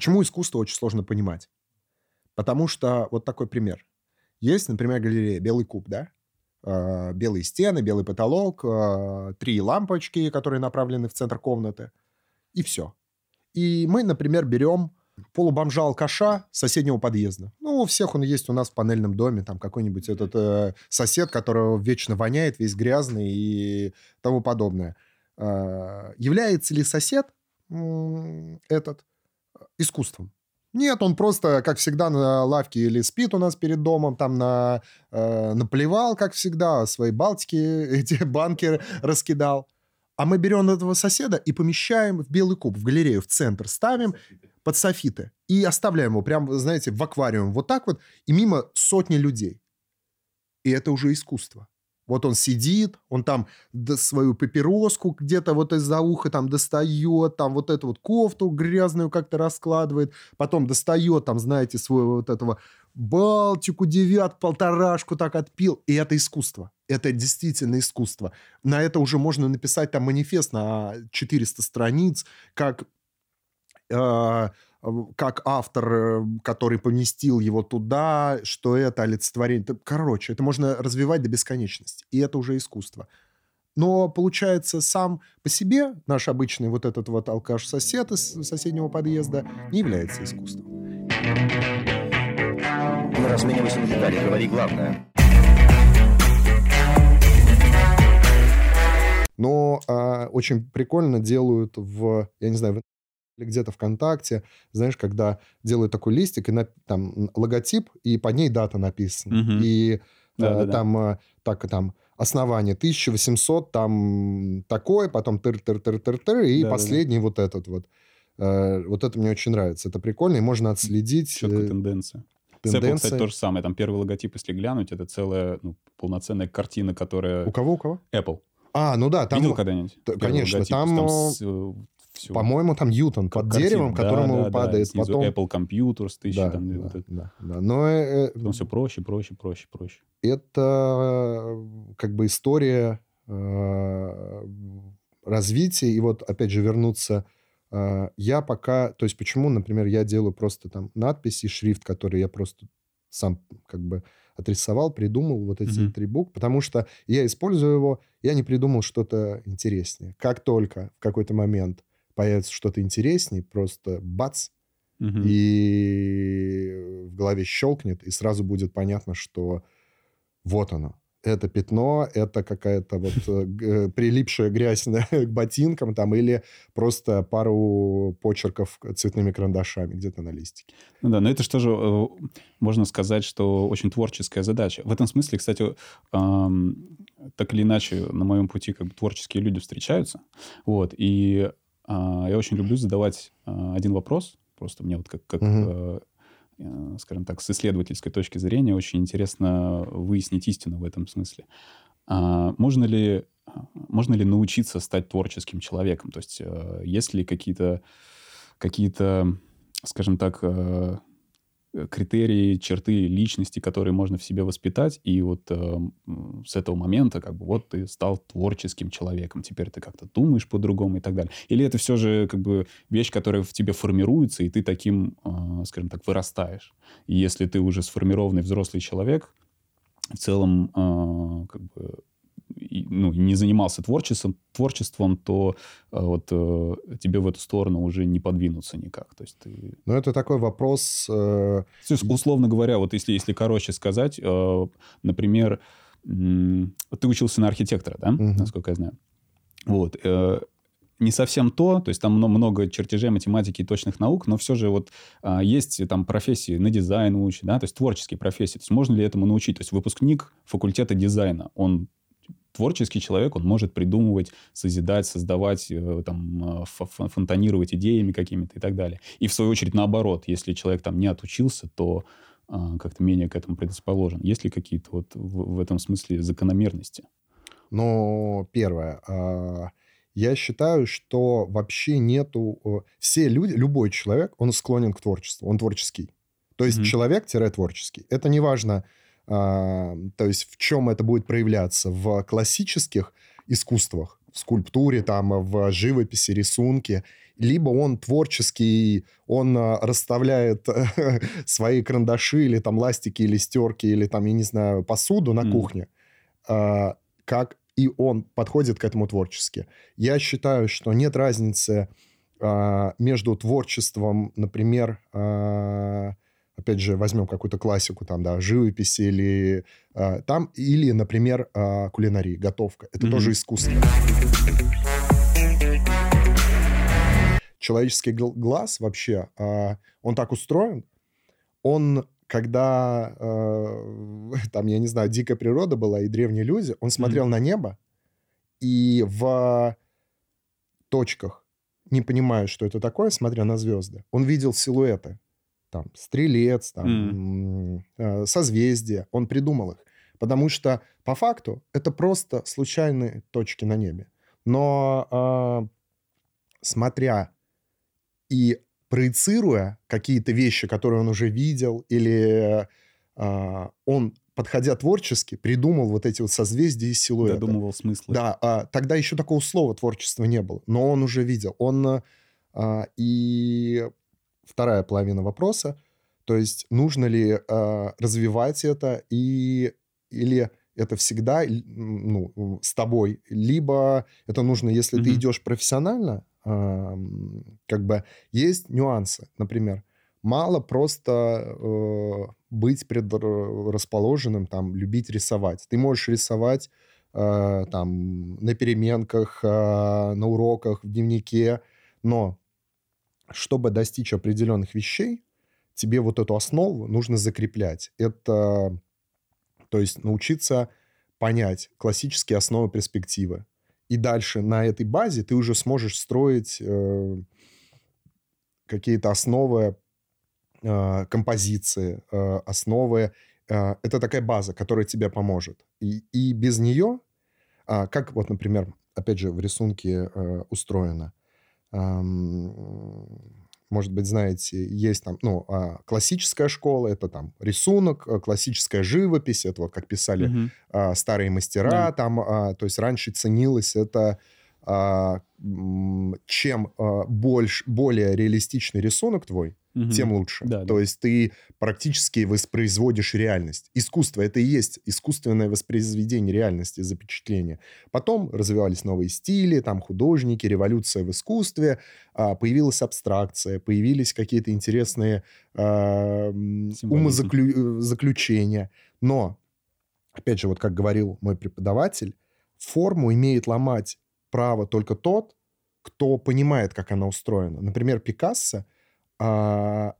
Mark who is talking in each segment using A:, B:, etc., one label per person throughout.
A: Почему искусство очень сложно понимать? Потому что вот такой пример. Есть, например, галерея «Белый куб», да? Э, белые стены, белый потолок, э, три лампочки, которые направлены в центр комнаты, и все. И мы, например, берем полубомжа-алкаша соседнего подъезда. Ну, у всех он есть у нас в панельном доме, там какой-нибудь этот э, сосед, которого вечно воняет, весь грязный и тому подобное. Э, является ли сосед э, этот искусством? Нет, он просто, как всегда, на лавке или спит у нас перед домом, там на, э, наплевал, как всегда, свои балтики, эти банки раскидал. А мы берем этого соседа и помещаем в белый куб, в галерею, в центр, ставим под софиты и оставляем его прям, знаете, в аквариум вот так вот, и мимо сотни людей. И это уже искусство. Вот он сидит, он там свою папироску где-то вот из-за уха там достает, там вот эту вот кофту грязную как-то раскладывает, потом достает там, знаете, свой вот этого Балтику, девят, полторашку так отпил. И это искусство. Это действительно искусство. На это уже можно написать там манифест на 400 страниц, как э, как автор, э, который поместил его туда, что это олицетворение. Короче, это можно развивать до бесконечности. И это уже искусство. Но, получается, сам по себе наш обычный вот этот вот алкаш-сосед из соседнего подъезда не является искусством.
B: Мы размениваемся на детали, говори главное.
A: Но а, очень прикольно делают в, я не знаю, или где-то ВКонтакте, знаешь, когда делают такой листик, и на, там логотип, и под ней дата написана. Угу. И да, э, да, там да. так, там основание 1800, там такое, потом тыр-тыр-тыр-тыр-тыр, и да, последний да, да. вот этот вот. Э, вот это мне очень нравится. Это прикольно, и можно отследить...
C: Четкая тенденция. Тенденция. Apple, кстати, то же самое. Там первый логотип, если глянуть, это целая ну, полноценная картина, которая...
A: У кого, у кого?
C: Apple.
A: А, ну да, там...
C: Видел когда-нибудь?
A: Конечно, логотип, там... там с, все. По-моему, там Ньютон под картина. деревом, да, которому да, падает
C: да.
A: потом...
C: Apple Computers, тысячи
A: да,
C: там...
A: Да, вот это. да, да. Но... Э,
C: э, потом все проще, проще, проще, проще.
A: Это как бы история э, развития. И вот, опять же, вернуться... Э, я пока... То есть почему, например, я делаю просто там надписи, шрифт, который я просто сам как бы отрисовал, придумал вот эти mm-hmm. три буквы, потому что я использую его, я не придумал что-то интереснее. Как только в какой-то момент появится что-то интереснее, просто бац, угу. и в голове щелкнет, и сразу будет понятно, что вот оно. Это пятно, это какая-то вот э, прилипшая грязь к ботинкам там или просто пару почерков цветными карандашами где-то на листике.
C: Ну да, но это же э, можно сказать, что очень творческая задача. В этом смысле, кстати, так или иначе на моем пути как бы творческие люди встречаются. Вот, и я очень люблю задавать а, один вопрос. Просто мне вот как, как угу. скажем так, с исследовательской точки зрения очень интересно выяснить истину в этом смысле. Можно ли, можно ли научиться стать творческим человеком? То есть есть ли какие-то, какие-то скажем так, Э, критерии, черты личности, которые можно в себе воспитать, и вот э, с этого момента как бы вот ты стал творческим человеком, теперь ты как-то думаешь по-другому и так далее. Или это все же как бы вещь, которая в тебе формируется, и ты таким, э, скажем так, вырастаешь. И если ты уже сформированный взрослый человек, в целом э, как бы ну, не занимался творчеством, творчеством то э, вот э, тебе в эту сторону уже не подвинуться никак. То есть ты...
A: Ну, это такой вопрос... Э...
C: То есть, условно говоря, вот если, если короче сказать, э, например, э, ты учился на архитектора, да, угу. насколько я знаю. Вот. Э, не совсем то, то есть там много чертежей математики и точных наук, но все же вот а, есть там профессии на дизайн учат, да, то есть творческие профессии. То есть можно ли этому научить? То есть выпускник факультета дизайна, он творческий человек, он может придумывать, созидать, создавать, э, там, э, фонтанировать идеями какими-то и так далее. И в свою очередь наоборот, если человек там не отучился, то а, как-то менее к этому предрасположен. Есть ли какие-то вот в, в этом смысле закономерности?
A: Ну, первое. А, я считаю, что вообще нету... Э, все люди, любой человек, он склонен к творчеству, он творческий. То есть mm-hmm. человек-творческий. Это не важно, а, то есть в чем это будет проявляться? В классических искусствах, в скульптуре, там, в живописи, рисунке, либо он творческий, он а, расставляет свои карандаши или там ластики, или стерки, или там, я не знаю, посуду на mm. кухне, а, как и он подходит к этому творчески. Я считаю, что нет разницы а, между творчеством, например, опять же, возьмем какую-то классику, там, да, живописи или там, или, например, кулинарии, готовка. Это mm-hmm. тоже искусство человеческий глаз вообще, а, он так устроен, он, когда, э, там, я не знаю, дикая природа была и древние люди, он смотрел mm-hmm. на небо и в точках, не понимая, что это такое, смотря на звезды, он видел силуэты. Там, стрелец, там, mm. созвездия. Он придумал их. Потому что, по факту, это просто случайные точки на небе. Но э, смотря и проецируя какие-то вещи, которые он уже видел, или э, он, подходя творчески, придумал вот эти вот созвездия и силуэты.
C: Додумывал смыслы.
A: Да, э, тогда еще такого слова творчества не было, но он уже видел. Он э, и вторая половина вопроса, то есть нужно ли э, развивать это и или это всегда ну, с тобой, либо это нужно, если mm-hmm. ты идешь профессионально, как бы есть нюансы. Например, мало просто э, быть предрасположенным, там, любить рисовать. Ты можешь рисовать э, там на переменках, э, на уроках, в дневнике, но чтобы достичь определенных вещей, тебе вот эту основу нужно закреплять. Это, то есть научиться понять классические основы перспективы, и дальше на этой базе ты уже сможешь строить э, какие-то основы э, композиции, э, основы. Э, это такая база, которая тебе поможет. И, и без нее, э, как вот, например, опять же, в рисунке э, устроено, может быть, знаете, есть там, ну, а, классическая школа, это там рисунок, э, классическая живопись, это вот как писали угу. старые мастера, да. там, а, то есть раньше ценилось это чем больше, более реалистичный рисунок твой, угу. тем лучше. Да, То да. есть ты практически воспроизводишь реальность. Искусство — это и есть искусственное воспроизведение реальности, запечатление. Потом развивались новые стили, там художники, революция в искусстве, а, появилась абстракция, появились какие-то интересные э, умозаключения. Но, опять же, вот как говорил мой преподаватель, форму имеет ломать право только тот, кто понимает, как она устроена. Например, Пикассо — а,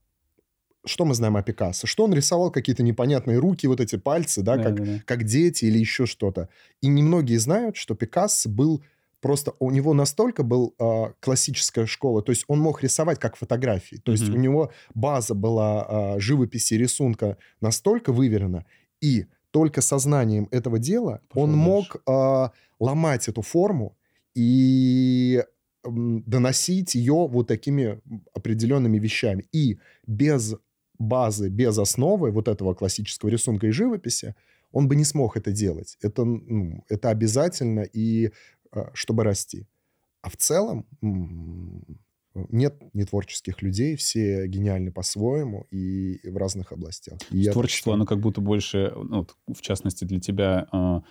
A: что мы знаем о Пикассо? Что он рисовал какие-то непонятные руки, вот эти пальцы, да, да, как, да, да. как дети или еще что-то. И немногие знают, что Пикассо был просто... У него настолько был э, классическая школа, то есть он мог рисовать как фотографии. То mm-hmm. есть у него база была э, живописи, рисунка настолько выверена. И только сознанием этого дела Пошел он мог э, ломать эту форму и доносить ее вот такими определенными вещами. И без базы, без основы вот этого классического рисунка и живописи он бы не смог это делать. Это, ну, это обязательно, и а, чтобы расти. А в целом нет нетворческих людей, все гениальны по-своему и в разных областях.
C: И Творчество, оно как будто больше, ну, в частности для тебя, а,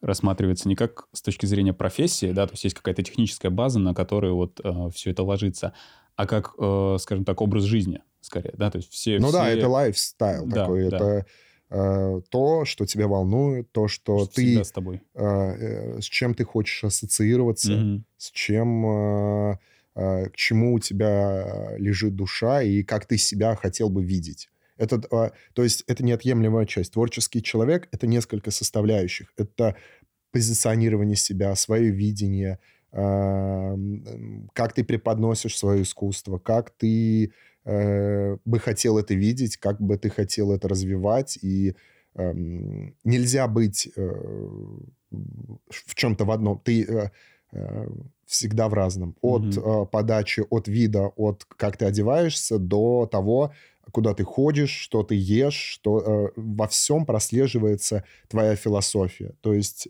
C: рассматривается не как с точки зрения профессии, да, то есть есть какая-то техническая база, на которую вот э, все это ложится, а как, э, скажем так, образ жизни, скорее, да, то есть все...
A: Ну
C: все...
A: да, это лайфстайл да, такой, да. это э, то, что тебя волнует, то, что, что ты...
C: с тобой.
A: Э, э, с чем ты хочешь ассоциироваться, mm-hmm. с чем... Э, э, к чему у тебя лежит душа и как ты себя хотел бы видеть. Это, а, то есть это неотъемлемая часть. Творческий человек — это несколько составляющих. Это позиционирование себя, свое видение, а, как ты преподносишь свое искусство, как ты э, бы хотел это видеть, как бы ты хотел это развивать. И эм, нельзя быть э, в чем-то в одном. Ты э, всегда в разном. От mm-hmm. подачи, от вида, от как ты одеваешься до того, куда ты ходишь, что ты ешь, что э, во всем прослеживается твоя философия. То есть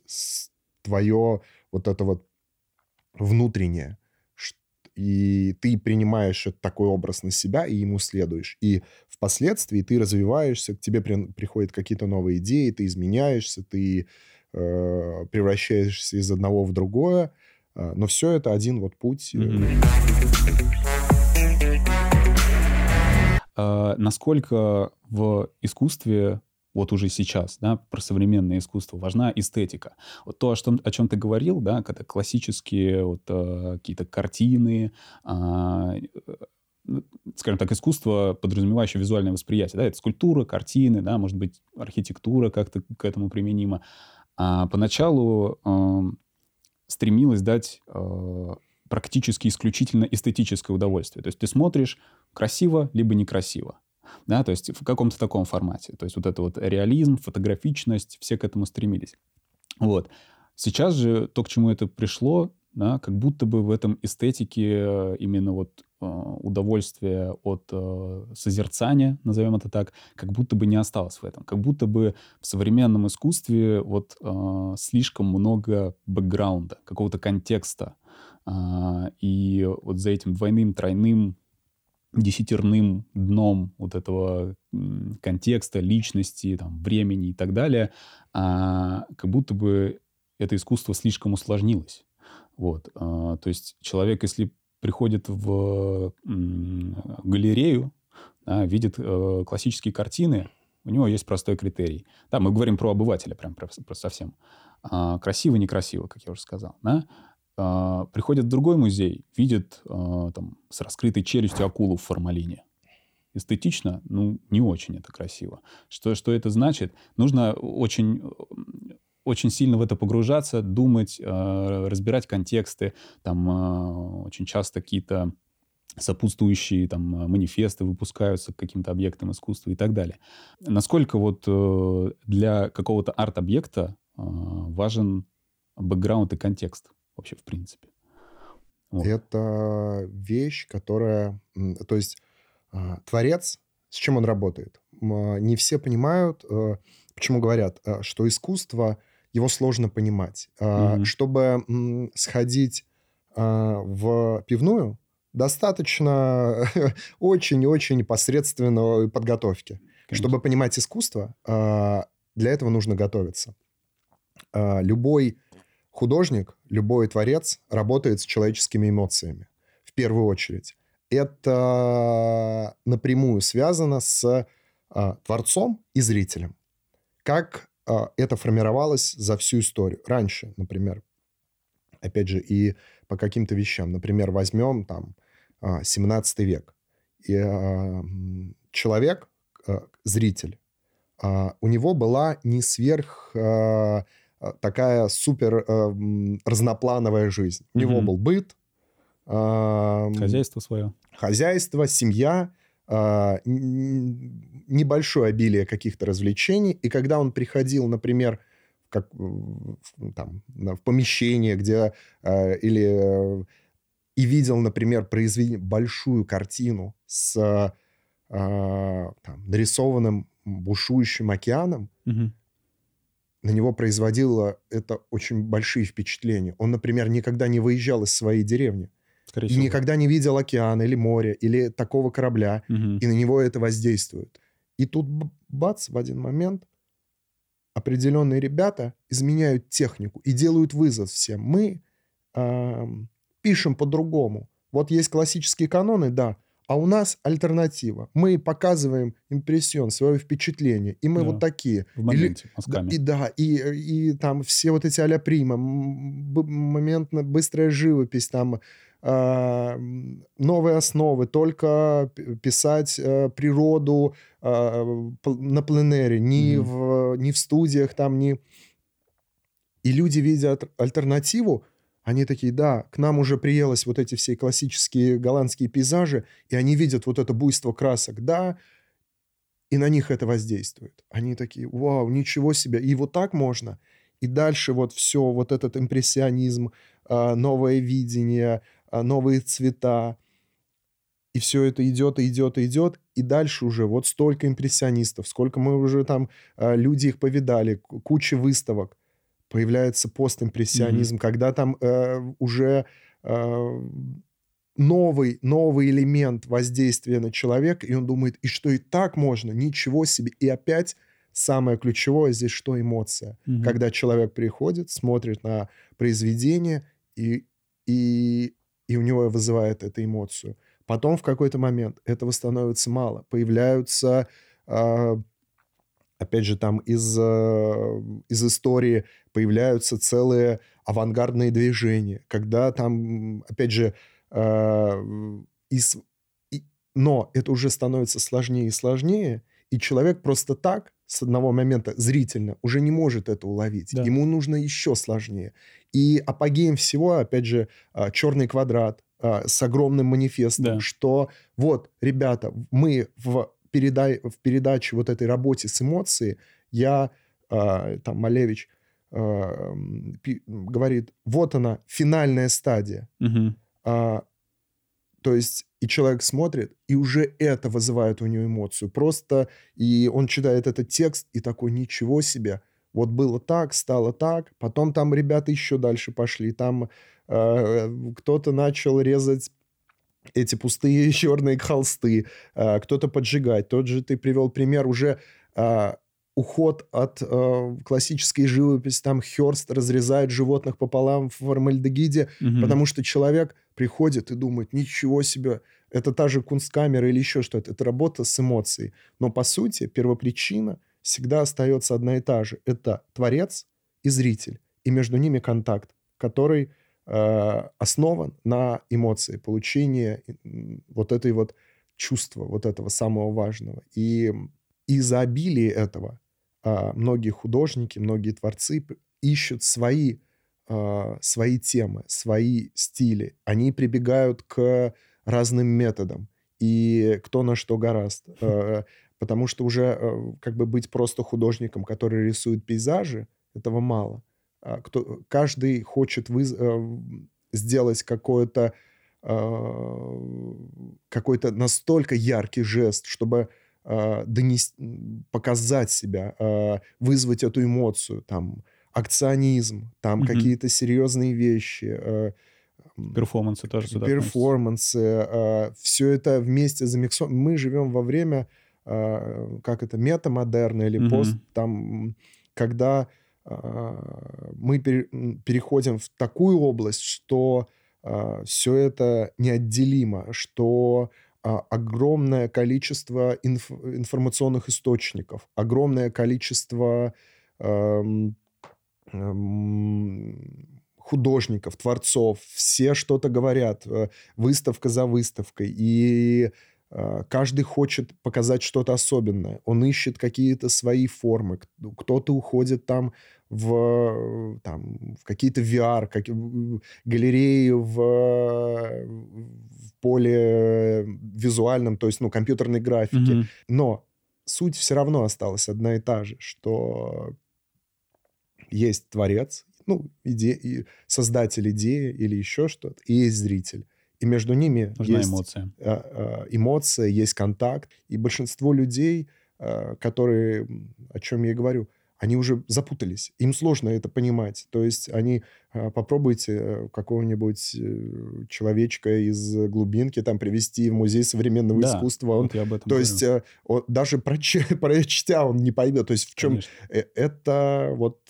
A: твое вот это вот внутреннее. И ты принимаешь такой образ на себя и ему следуешь. И впоследствии ты развиваешься, к тебе при- приходят какие-то новые идеи, ты изменяешься, ты э, превращаешься из одного в другое. А, Но все это один вот путь. э.
C: А, насколько в искусстве вот уже сейчас, да, про современное искусство важна эстетика. Вот то, о, что, о чем ты говорил, да, когда классические вот, э, какие-то картины, а, э, скажем так, искусство, подразумевающее визуальное восприятие, да, это скульптура, картины, да, может быть, архитектура как-то к этому применима. А поначалу эм, стремилась дать э, практически исключительно эстетическое удовольствие. То есть ты смотришь красиво, либо некрасиво. Да, то есть в каком-то таком формате. То есть вот это вот реализм, фотографичность, все к этому стремились. Вот. Сейчас же то, к чему это пришло, да, как будто бы в этом эстетике э, именно вот э, удовольствие от э, созерцания, назовем это так, как будто бы не осталось в этом. Как будто бы в современном искусстве вот слишком много бэкграунда, какого-то контекста. А, и вот за этим двойным, тройным, десятерным дном вот этого контекста, личности, там, времени и так далее, а, как будто бы это искусство слишком усложнилось. Вот. а, то есть человек, если приходит в галерею, да, видит э, классические картины, у него есть простой критерий. Да, мы говорим про обывателя прям про, про совсем. А, красиво, некрасиво, как я уже сказал. Да? А, приходит в другой музей, видит а, там, с раскрытой челюстью акулу в формалине. Эстетично, ну, не очень это красиво. Что, что это значит? Нужно очень, очень сильно в это погружаться, думать, а, разбирать контексты. Там а, очень часто какие-то сопутствующие там манифесты выпускаются к каким-то объектам искусства и так далее. Насколько вот э, для какого-то арт-объекта а, важен бэкграунд и контекст вообще в принципе? Вот.
A: Это вещь, которая... То есть а, творец, с чем он работает? Не все понимают, э, почему говорят, а, что искусство, его сложно понимать.
C: Мгм.
A: Чтобы сходить а, в пивную, достаточно очень-очень посредственной подготовки.
C: Конечно.
A: Чтобы понимать искусство, для этого нужно готовиться. Любой художник, любой творец работает с человеческими эмоциями в первую очередь. Это напрямую связано с а, творцом и зрителем. Как а, это формировалось за всю историю. Раньше, например, опять же, и по каким-то вещам. Например, возьмем там а, 17 век. И а, человек, а, зритель, а, у него была не сверх а, а, такая супер м, разноплановая жизнь. У него был быт,
C: Хозяйство свое.
A: хозяйство, семья, н- небольшое обилие каких-то развлечений. И когда он приходил, например, как, там, в помещение, где или э, и видел, например, произведение, большую картину с там, нарисованным бушующим океаном,
C: Мгм.
A: На него производило это очень большие впечатления. Он, например, никогда не выезжал из своей деревни.
C: Скорее
A: И
C: всего.
A: никогда не видел океана или море, или такого корабля.
C: Мгм.
A: И на него это воздействует. И тут бац, в один момент определенные ребята изменяют технику и делают вызов всем. Мы ам, пишем по-другому. Вот есть классические каноны, да, а у нас альтернатива. Мы показываем импрессион, свое впечатление, и мы
C: Да.
A: вот такие.
C: В моменте,
A: Да,
C: мазками.
A: и да, и, и там все вот эти а-ля прима, моментно быстрая живопись, там м, новые основы, только писать э, природу пл- на пленэре, ни,
C: Мгм.
A: в, ни в студиях там, ни... И люди видят альтернативу, они такие, да, к нам уже приелось вот эти все классические голландские пейзажи, и они видят вот это буйство красок, да, и на них это воздействует. Они такие, вау, ничего себе, и вот так можно. И дальше вот все, вот этот импрессионизм, а, новое видение, а, новые цвета, и все это идет, и идет, и идет, и дальше уже вот столько импрессионистов, сколько мы уже там, а, люди их повидали, ку- куча выставок. Появляется постимпрессионизм, mm-hmm. когда там э, уже э, новый, новый элемент воздействия на человека, и он думает, и что и так можно, ничего себе. И опять самое ключевое здесь, что эмоция. Mm-hmm. Когда человек приходит, смотрит на произведение, и, и, и у него вызывает эту эмоцию. Потом в какой-то момент этого становится мало. Появляются, э, опять же, там из, э, из истории появляются целые авангардные движения, когда там, опять же, э, из, но это уже становится сложнее и сложнее, и человек просто так с одного момента зрительно уже не может это уловить. Да. Ему нужно еще сложнее. И апогеем всего, опять же, а, черный квадрат а, с огромным манифестом, да. что вот, ребята, мы в, переда в передаче вот этой работе с эмоцией, я, там, Малевич, говорит, вот она, финальная стадия. Угу. То есть и человек смотрит, и уже это вызывает у него эмоцию. Просто, и он читает этот текст, и такой, ничего себе, вот было так, стало так. Потом там ребята еще дальше пошли. Там э, кто-то начал резать эти пустые черные холсты, э, кто-то поджигать. Тот же ты привел пример уже э, уход от э, классической живописи, там Херст разрезает животных пополам в формальдегиде, угу. потому что человек приходит и думает, ничего себе, это та же кунсткамера или еще что-то. Это работа с эмоцией. Но, по сути, первопричина всегда остается одна и та же. Это творец и зритель. И между ними контакт, который э, основан на эмоции, получении вот этой вот чувства, вот этого самого важного. И из-за обилия этого многие художники, многие творцы ищут свои, а, свои темы, свои стили. Они прибегают к разным методам. И кто на что гораст. А, потому что уже как бы быть просто художником, который рисует пейзажи, этого мало. Кто, каждый хочет выз, сделать какое-то какой-то настолько яркий жест, чтобы э, донести, показать себя, э, вызвать эту эмоцию, там, акционизм, там угу. какие-то серьезные вещи. Э,
C: перформансы тоже сюда
A: Перформансы. Все это вместе замиксовано. Мы живем во время, как это, метамодерна или угу. пост, там, когда мы пере, переходим в такую область, что все это неотделимо, что а, огромное количество инф информационных источников, огромное количество эм, эм, художников, творцов, все что-то говорят, э, выставка за выставкой, и э, каждый хочет показать что-то особенное, он ищет какие-то свои формы, кто-то уходит там в, там, в какие-то VR, как, галереи в, в поле визуальном, то есть, ну, компьютерной графики. Mm-hmm. Но суть все равно осталась одна и та же, что есть творец, ну, иде... создатель идеи или еще что-то, и есть зритель. И между ними
C: Нужна
A: есть
C: эмоция.
A: А, а, эмоция, есть контакт. И большинство людей, которые, о чем я и говорю, они уже запутались. Им сложно это понимать. То есть они... А, попробуйте э, какого-нибудь э, человечка из глубинки там привести в музей современного да, искусства. Он, вот я об этом то говорю. есть э, он, даже проч, прочтя он не поймет. То есть в чем... Конечно. Это вот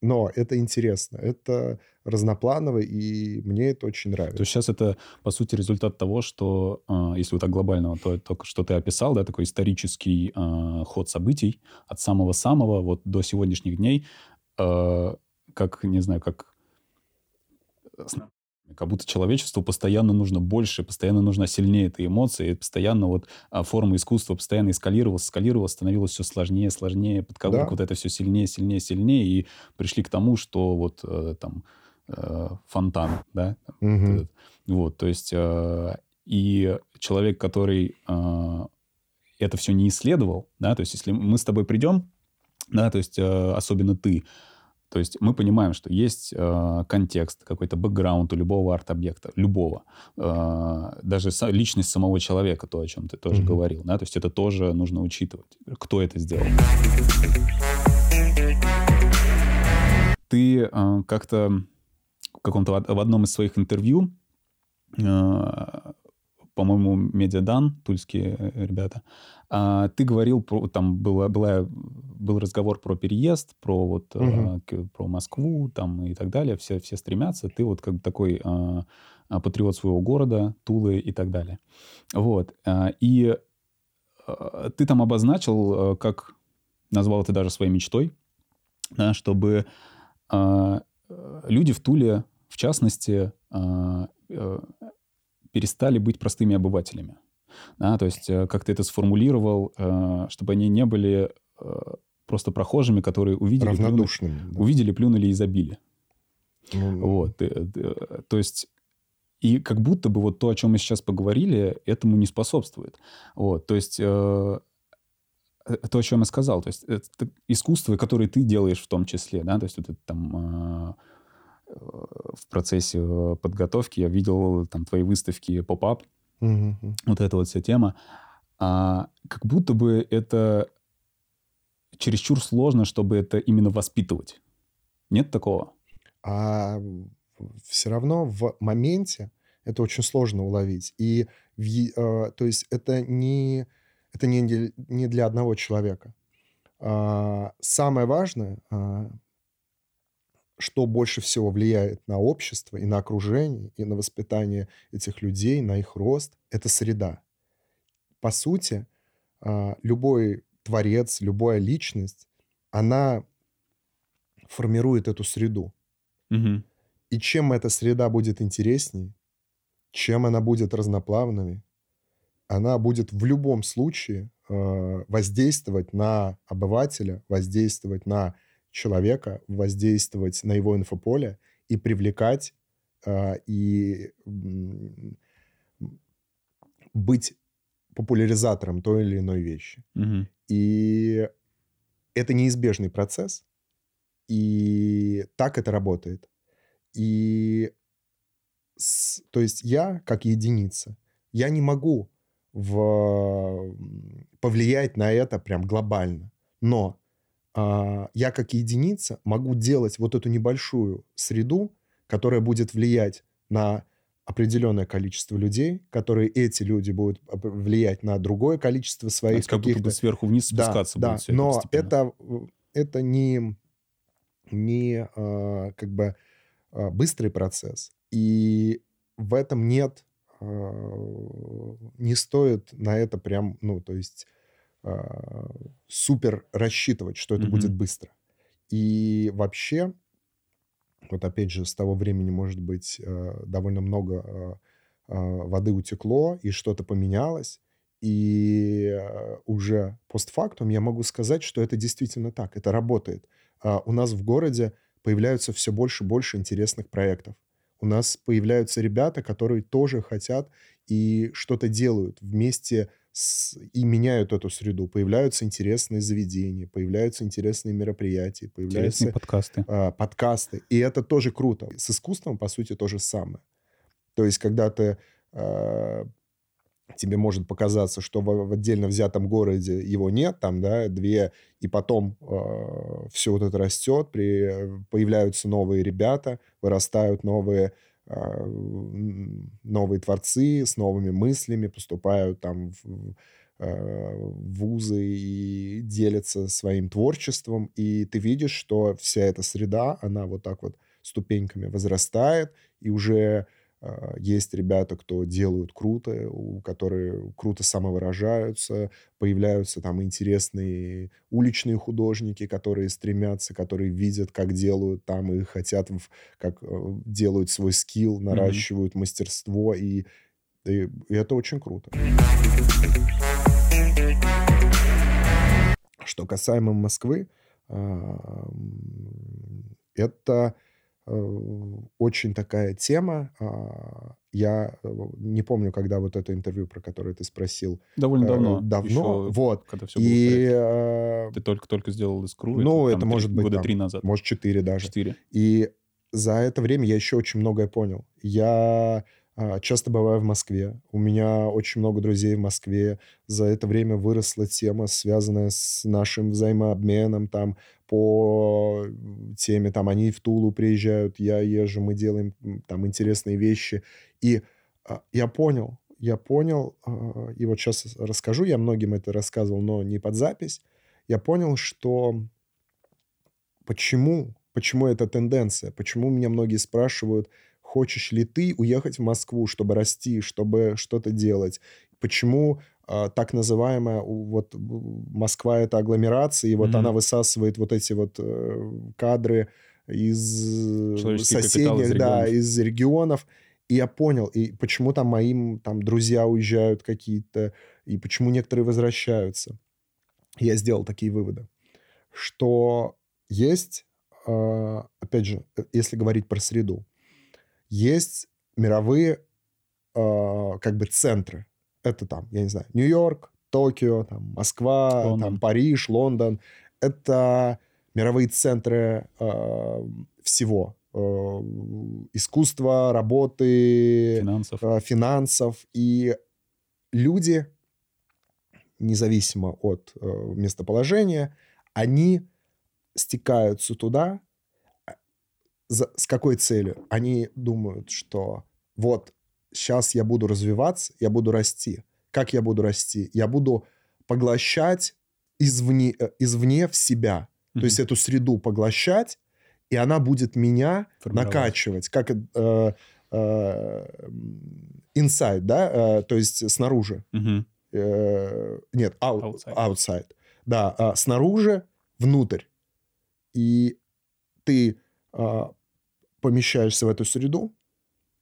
A: но это интересно, это разнопланово, и мне это очень нравится.
C: То есть сейчас это, по сути, результат того, что, а, если вот так глобального, то только что ты описал, да, такой исторический э, ход событий от самого-самого вот до сегодняшних дней, э, как, не знаю, как как будто человечеству постоянно нужно больше, постоянно нужна сильнее эта эмоция, и постоянно вот а, форма искусства постоянно эскалировалась, эскалировалась, становилось все сложнее, сложнее, под коврик да. вот это все сильнее, сильнее, сильнее, и пришли к тому, что вот э, там э, фонтан, да, угу. вот, то есть э, и человек, который э, это все не исследовал, да, то есть если мы с тобой придем, да, то есть э, особенно ты, то есть мы понимаем, что есть э, контекст, какой-то бэкграунд у любого арт-объекта, любого. Э, даже са- личность самого человека, то, о чем ты тоже mm-hmm. говорил. Да? То есть это тоже нужно учитывать. Кто это сделал. ты э, как-то каком-то в одном из своих интервью, э, по-моему, Медиадан, тульские э, ребята, э, ты говорил про, там была, была, был разговор про переезд, про вот э, про Москву там и так далее, все, все стремятся, ты вот как бы такой э, патриот своего города, Тулы и так далее. Вот. И ты там обозначил, как назвал это даже своей мечтой, да, чтобы люди в Туле, в частности, э, э, перестали быть простыми обывателями. Да, то есть, э, как ты это сформулировал, чтобы они не были просто прохожими, которые увидели, плюнули,
A: да.
C: увидели, плюнули и забили.
A: Ну,
C: Вот. э, э, То есть, и как будто бы вот то, о чем мы сейчас поговорили, этому не способствует. Вот. То есть, э, то, о чем я сказал, то есть, это искусство, которое ты делаешь в том числе, да, то есть, вот это там э, в процессе э, подготовки я видел там твои выставки поп-ап,
A: мгм.
C: вот эта вот вся тема, а, как будто бы это чересчур сложно, чтобы это именно воспитывать. Нет такого?
A: А все равно в моменте это очень сложно уловить. И в э, то есть это не, это не, не для одного человека. А, Самое важное, а, что больше всего влияет на общество и на окружение, и на воспитание этих людей, на их рост, это среда. По сути, а, любой творец, любая личность, она формирует эту среду.
C: Мгм.
A: И чем эта среда будет интереснее, чем она будет разноплавной, она будет в любом случае э, воздействовать на обывателя, воздействовать на человека, воздействовать на его инфополе и привлекать э, и быть популяризатором той или иной вещи.
C: Мгм.
A: И это неизбежный процесс, и так это работает. И с- то есть я, как единица, я не могу в- повлиять на это прям глобально. Но я, как единица, могу делать вот эту небольшую среду, которая будет влиять на определенное количество людей, которые эти люди будут влиять на другое количество своих
C: есть как будто бы
A: каких-то
C: сверху вниз
A: да,
C: спускаться
A: да,
C: будет все
A: но
C: это постепенно.
A: это, это не, не а, как бы а, быстрый процесс. И в этом нет, а, не стоит на это прям, ну, то есть а, супер рассчитывать, что это
C: Мгм.
A: будет быстро. И вообще, вот опять же, с того времени, может быть, э, довольно много э, э, воды утекло, и что-то поменялось. И э, уже постфактум я могу сказать, что это действительно так, это работает. А У нас в городе появляются все больше и больше интересных проектов. У нас появляются ребята, которые тоже хотят и что-то делают вместе с, и меняют эту среду. Появляются интересные заведения, появляются интересные мероприятия, появляются
C: Интересные подкасты.
A: а, подкасты. И это тоже круто. С искусством, по сути, то же самое. То есть, когда ты а, тебе может показаться, что в, в отдельно взятом городе его нет, там, да, две, и потом все вот это растет, при, появляются новые ребята, вырастают новые а, новые творцы с новыми мыслями, поступают там э, в вузы и делятся своим творчеством, и ты видишь, что вся эта среда, она вот так вот ступеньками возрастает, и уже а, есть ребята, кто делают круто, у которые круто самовыражаются, появляются там интересные уличные художники, которые стремятся, которые видят, как делают там и хотят, как э, делают свой скилл, наращивают мастерство, и, и- и это очень круто. Что касаемо Москвы, а, это очень такая тема. А, Я э, не помню, когда вот это интервью, про которое ты спросил.
C: Довольно
A: э,
C: давно.
A: Давно.
C: Еще
A: Вот.
C: когда все было
A: И,
C: порядке.
A: э,
C: Ты только-только сделал искру.
A: ну, это
C: там
A: может
C: три-
A: быть
C: года три назад.
A: может, четыре даже.
C: Четыре.
A: И за это время я еще очень многое понял. Я а, часто бываю в Москве. У меня очень много друзей в Москве. За это время выросла тема, связанная с нашим взаимообменом там по теме, там они в Тулу приезжают, я езжу, мы делаем там интересные вещи. И а, я понял, я понял, а, и вот сейчас расскажу, я многим это рассказывал, но не под запись, я понял, что почему, почему эта тенденция, почему меня многие спрашивают, хочешь ли ты уехать в Москву, чтобы расти, чтобы что-то делать, почему так называемая вот Москва это агломерация, и вот mm-hmm. она высасывает вот эти вот э, кадры из соседних, из да, из регионов. И я понял, и почему там моим там друзья уезжают какие-то, и почему некоторые возвращаются. Я сделал такие выводы, что есть, э, опять же, э, если говорить про среду, есть мировые э, как бы центры. Это там, я не знаю, Нью-Йорк, Токио, там, Москва, Лондон. там, Париж, Лондон. Это мировые центры э, всего. Э, искусства, работы,
C: финансов.
A: Э, финансов. И люди, независимо от э, местоположения, они стекаются туда, за, с какой целью? Они думают, что вот сейчас я буду развиваться, я буду расти. Как я буду расти? Я буду поглощать извне, э, извне в себя. Mm-hmm. То есть эту среду поглощать, и она будет меня накачивать. Как э, э, inside, да? Э, то есть снаружи.
C: Mm-hmm.
A: Э, нет, out, outside. outside. Да, э, снаружи, внутрь. И ты э, помещаешься в эту среду,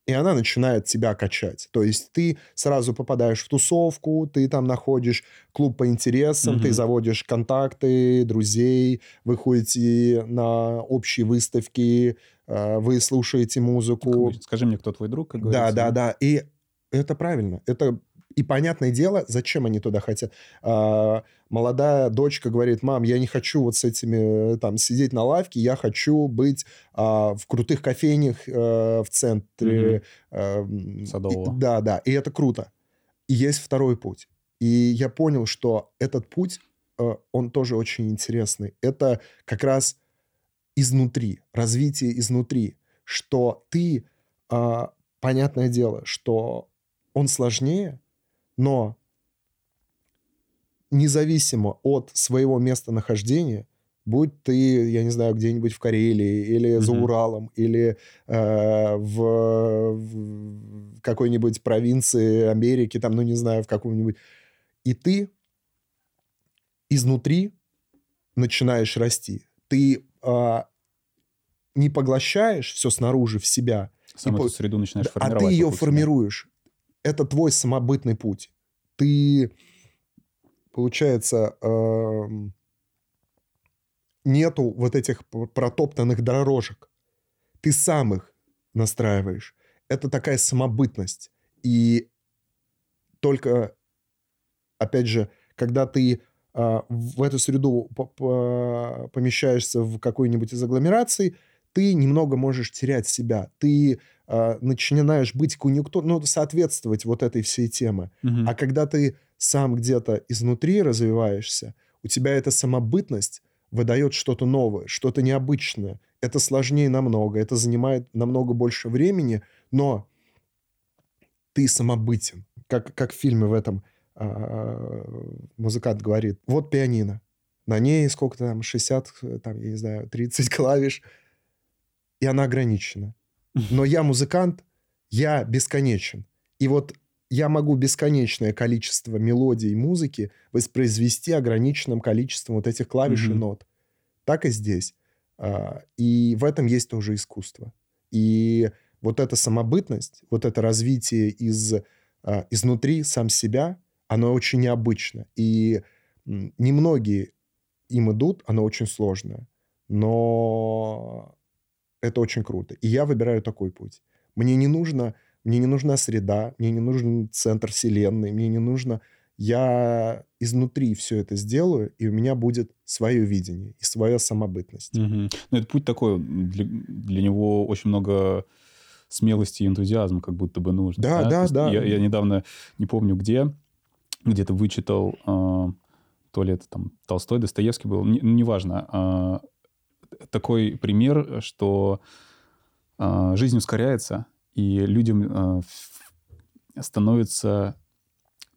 A: и она начинает тебя качать. То есть ты сразу попадаешь в тусовку, ты там находишь клуб по интересам, mm-hmm. ты заводишь контакты, друзей, вы ходите на общие выставки, э, вы слушаете музыку.
C: Скажи мне, кто твой друг, как
A: говорится. Да, да, да. И это правильно. Это и понятное дело, зачем они туда хотят. А, молодая дочка говорит, мам, я не хочу вот с этими, там, сидеть на лавке, я хочу быть а, в крутых кофейнях а, в центре.
C: Угу. А, Садового.
A: И, да, да, и это круто. И есть второй путь. И я понял, что этот путь, а, он тоже очень интересный. Это как раз изнутри, развитие изнутри, что ты, а, понятное дело, что он сложнее, но независимо от своего местонахождения, будь ты, я не знаю, где-нибудь в Карелии или mm-hmm. за Уралом, или э, в, в какой-нибудь провинции Америки, там, ну не знаю, в каком-нибудь, и ты изнутри начинаешь расти. Ты э, не поглощаешь все снаружи в себя.
C: Сам эту по... среду начинаешь формировать.
A: А ты ее формируешь это твой самобытный путь. Ты, получается, э, нету вот этих протоптанных дорожек. Ты сам их настраиваешь. Это такая самобытность. И только, опять же, когда ты э, в эту среду помещаешься в какой-нибудь из агломераций, ты немного можешь терять себя. Ты э, начинаешь быть конъюнктурно, ну, соответствовать вот этой всей теме.
C: Угу.
A: А когда ты сам где-то изнутри развиваешься, у тебя эта самобытность выдает что-то новое, что-то необычное. Это сложнее намного, это занимает намного больше времени, но ты самобытен. Как, как в фильме в этом э, музыкант говорит, вот пианино, на ней сколько там, 60, там, я не знаю, 30 клавиш, и она ограничена. Но я музыкант, я бесконечен. И вот я могу бесконечное количество мелодий и музыки воспроизвести ограниченным количеством вот этих клавиш mm-hmm. и нот. Так и здесь. А, и в этом есть тоже искусство. И вот эта самобытность, вот это развитие из, а, изнутри сам себя, оно очень необычно. И немногие им идут, оно очень сложное. Но это очень круто. И я выбираю такой путь. Мне не нужно, мне не нужна среда, мне не нужен центр вселенной, мне не нужно... Я изнутри все это сделаю, и у меня будет свое видение и своя самобытность.
C: Угу. Ну, это путь такой, для, для него очень много смелости и энтузиазма как будто бы нужно.
A: Да, да,
C: есть
A: да.
C: Я, я недавно, не помню где, где-то вычитал, э, то ли это там Толстой, Достоевский был, не- ну, неважно, э, такой пример, что э, жизнь ускоряется, и людям э, становится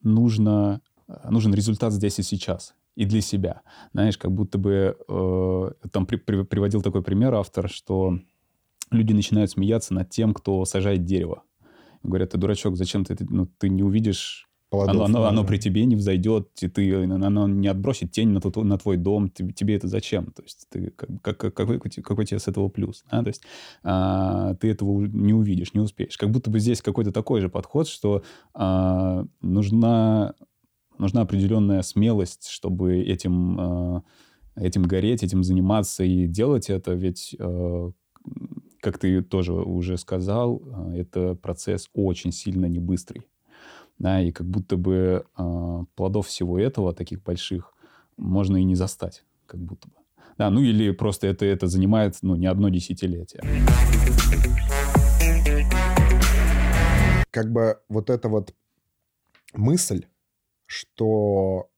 C: нужно, э, нужен результат здесь и сейчас и для себя. Знаешь, как будто бы э, там при- при- приводил такой пример автор, что люди начинают смеяться над тем, кто сажает дерево. Говорят, ты дурачок, зачем ты, ну, ты не увидишь,
A: Плодов,
C: оно, оно, оно при тебе не взойдет, и ты, оно не отбросит тень на, тот- на твой дом, ты- тебе это зачем? То есть ты, как, как- какой, какой тебе с этого плюс? да? То есть а, ты этого не увидишь, не успеешь. Как будто бы здесь какой-то такой же подход, что а, нужна, нужна определенная смелость, чтобы этим, а, этим гореть, этим заниматься и делать это, ведь а, как ты тоже уже сказал, а, это процесс очень сильно не быстрый. Да, и как будто бы а, плодов всего этого, таких больших, можно и не застать, как будто бы. Да, ну или просто это, это занимает ну, не одно десятилетие.
A: как бы вот эта вот мысль, что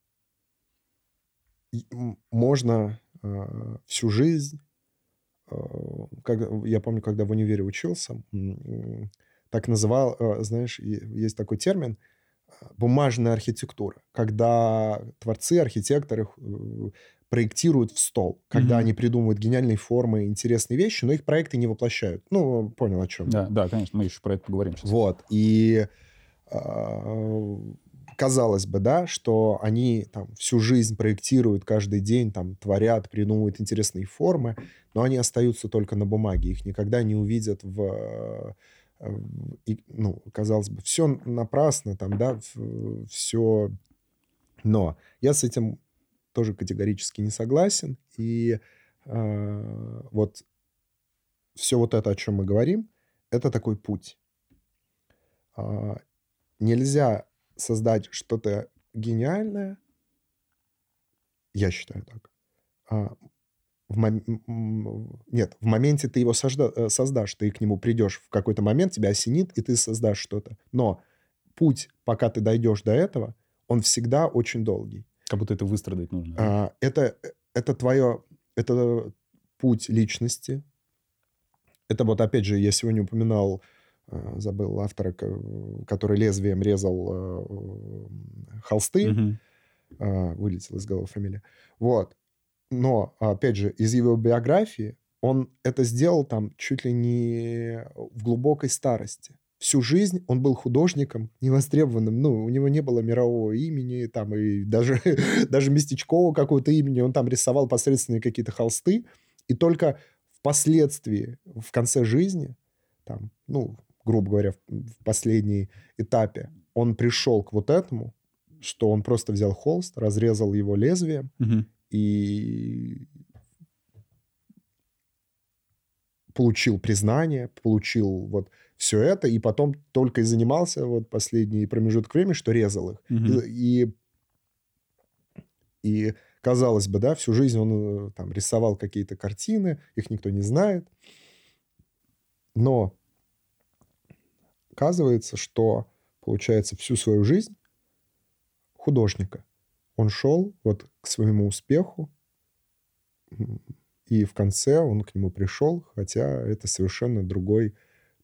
A: можно э, всю жизнь, э, как, я помню, когда в универе учился, м, так называл, э, знаешь, есть такой термин э, бумажная архитектура, когда творцы, архитекторы э, проектируют в стол, когда
C: Мгм.
A: они придумывают гениальные формы, интересные вещи, но их проекты не воплощают. Ну, понял о чем.
C: Да, да, конечно, мы еще про это поговорим сейчас.
A: Вот. И а, казалось бы, да, что они там всю жизнь проектируют каждый день, там творят, придумывают интересные формы, но они остаются только на бумаге, их никогда не увидят в- и, ну, казалось бы, все напрасно, там, да, все, но я с этим тоже категорически не согласен, и э, вот все вот это, о чем мы говорим, это такой путь. А, нельзя создать что-то гениальное, я считаю так. а, в мом- нет, в моменте ты его сожда- э, создашь, ты к нему придешь в какой-то момент, тебя осенит, и ты создашь что-то. Но путь, пока ты дойдешь до этого, он всегда очень долгий.
C: Как будто это выстрадать нужно.
A: А, это, это твое, это путь личности. Это вот, опять же, я сегодня упоминал, э, забыл автора, ко- который лезвием резал э, холсты.
C: Мгм.
A: А, вылетела из головы фамилия. Вот. Но, опять же, из его биографии он это сделал там чуть ли не в глубокой старости. Всю жизнь он был художником невостребованным. Ну, у него не было мирового имени, там, и даже, даже местечкового какого-то имени. Он там рисовал посредственные какие-то холсты. И только впоследствии, в конце жизни, там, ну, грубо говоря, в, последней этапе, он пришел к вот этому, что он просто взял холст, разрезал его лезвием
C: Мгм.
A: И получил признание, получил вот все это, и потом только и занимался вот последний промежуток времени, что резал их.
C: Мгм.
A: И, и казалось бы, да, всю жизнь он э, там рисовал какие-то картины, их никто не знает. Но оказывается, что, получается, всю свою жизнь художника он шел вот к своему успеху, и в конце он к нему пришел, хотя это совершенно другой,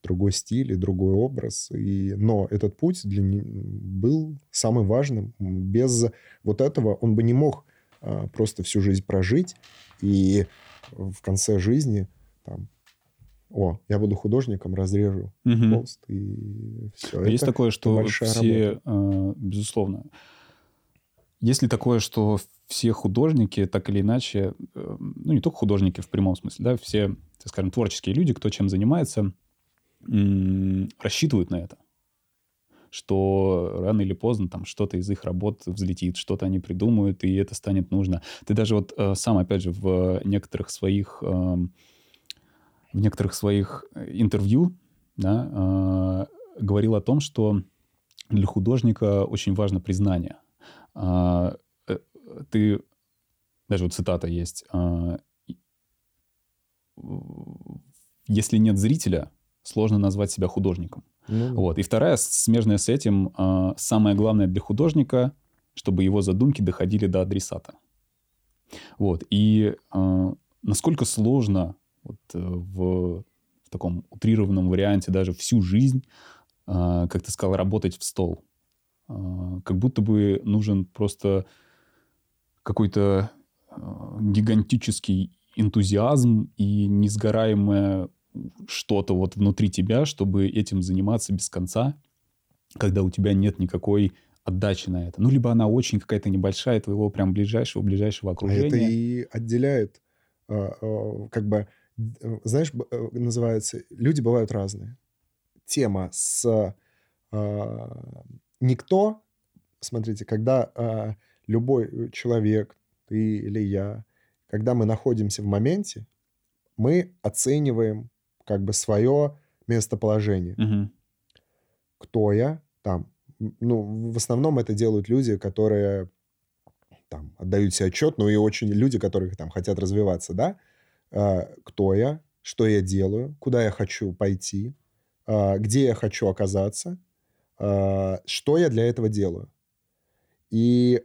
A: другой стиль и другой образ. И, но этот путь для не- был самым важным. Без вот этого он бы не мог а, просто всю жизнь прожить и в конце жизни там, о, я буду художником, разрежу
C: Мгм.
A: холст и все.
C: Есть такое, что все, э, безусловно, есть ли такое, что все художники, так или иначе, э, ну, не только художники в прямом смысле, да, все, скажем, творческие люди, кто чем занимается, рассчитывают на это, что рано или поздно там что-то из их работ взлетит, что-то они придумают, и это станет нужно. Ты даже вот э, сам, опять же, в некоторых своих, эм, в некоторых своих э, интервью, да, э, говорил о том, что для художника очень важно признание. А, э, Ты, даже вот цитата есть, а, если нет зрителя, сложно назвать себя художником.
A: Ну,
C: Вот. И вторая, смежная с этим, а, самое главное для художника, чтобы его задумки доходили до адресата. Вот. И насколько сложно вот, э, в, в таком утрированном варианте даже всю жизнь, как ты сказал, работать в стол. А, как будто бы нужен просто какой-то а, гигантический энтузиазм и несгораемое что-то вот внутри тебя, чтобы этим заниматься без конца, когда у тебя нет никакой отдачи на это. Ну, либо она очень какая-то небольшая, твоего прям ближайшего-ближайшего
A: А
C: окружения.
A: это и отделяет, а, а, как бы, э, знаешь, э, называется, люди бывают разные. Тема с а, никто, смотрите, когда а, любой человек, ты или я, когда мы находимся в моменте, мы оцениваем как бы свое местоположение.
C: Мгм.
A: кто я там. Ну, в основном это делают люди, которые там отдают себе отчет, ну и очень люди, которые там хотят развиваться, да? А, кто я, что я делаю, куда я хочу пойти, а, где я хочу оказаться, что я для этого делаю. И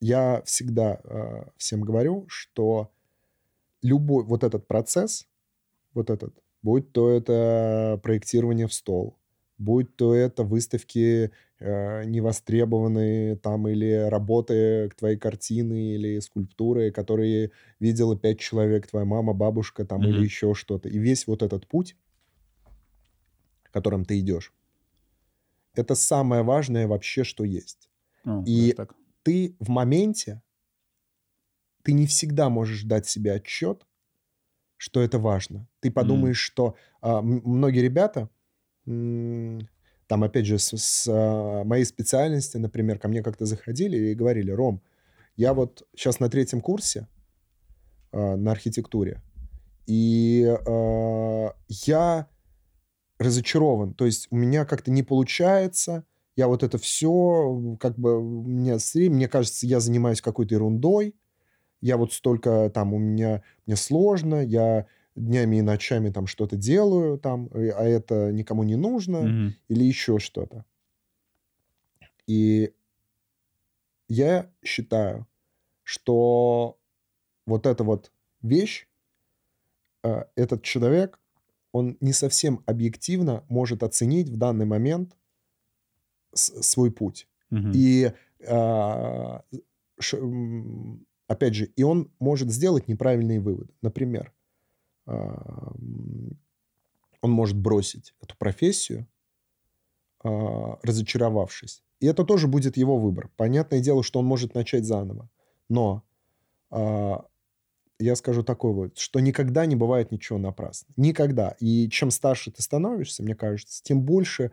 A: я всегда а, всем говорю, что любой вот этот процесс, вот этот, будь то это проектирование в стол, будь то это выставки э, невостребованные там или работы к твоей картины или скульптуры, которые видела пять человек, твоя мама, бабушка там или
C: Мгм.
A: еще что-то. И весь вот этот путь, которым ты идешь, это самое важное вообще, что есть.
C: Ну,
A: И-
C: так.
A: Ты в моменте, ты не всегда можешь дать себе отчет, что это важно. Ты подумаешь, что а, многие ребята, там, опять же, с, с, а, моей специальности, например, ко мне как-то заходили и говорили, Ром, я вот сейчас на третьем курсе а, на архитектуре, и а, я разочарован. То есть у меня как-то не получается, я вот это все, как бы, мне, мне кажется, я занимаюсь какой-то ерундой, я вот столько там, у меня, мне сложно, я днями и ночами там что-то делаю, там, э, а это никому не нужно,
C: Мгм.
A: или еще что-то. И я считаю, что вот эта вот вещь, э, этот человек, он не совсем объективно может оценить в данный момент свой путь.
C: Мгм.
A: И а, ш- опять же, и он может сделать неправильные выводы. Например, а, он может бросить эту профессию, а, разочаровавшись. И это тоже будет его выбор. Понятное дело, что он может начать заново. Но а, я скажу такое вот, что никогда не бывает ничего напрасно. Никогда. И чем старше ты становишься, мне кажется, тем больше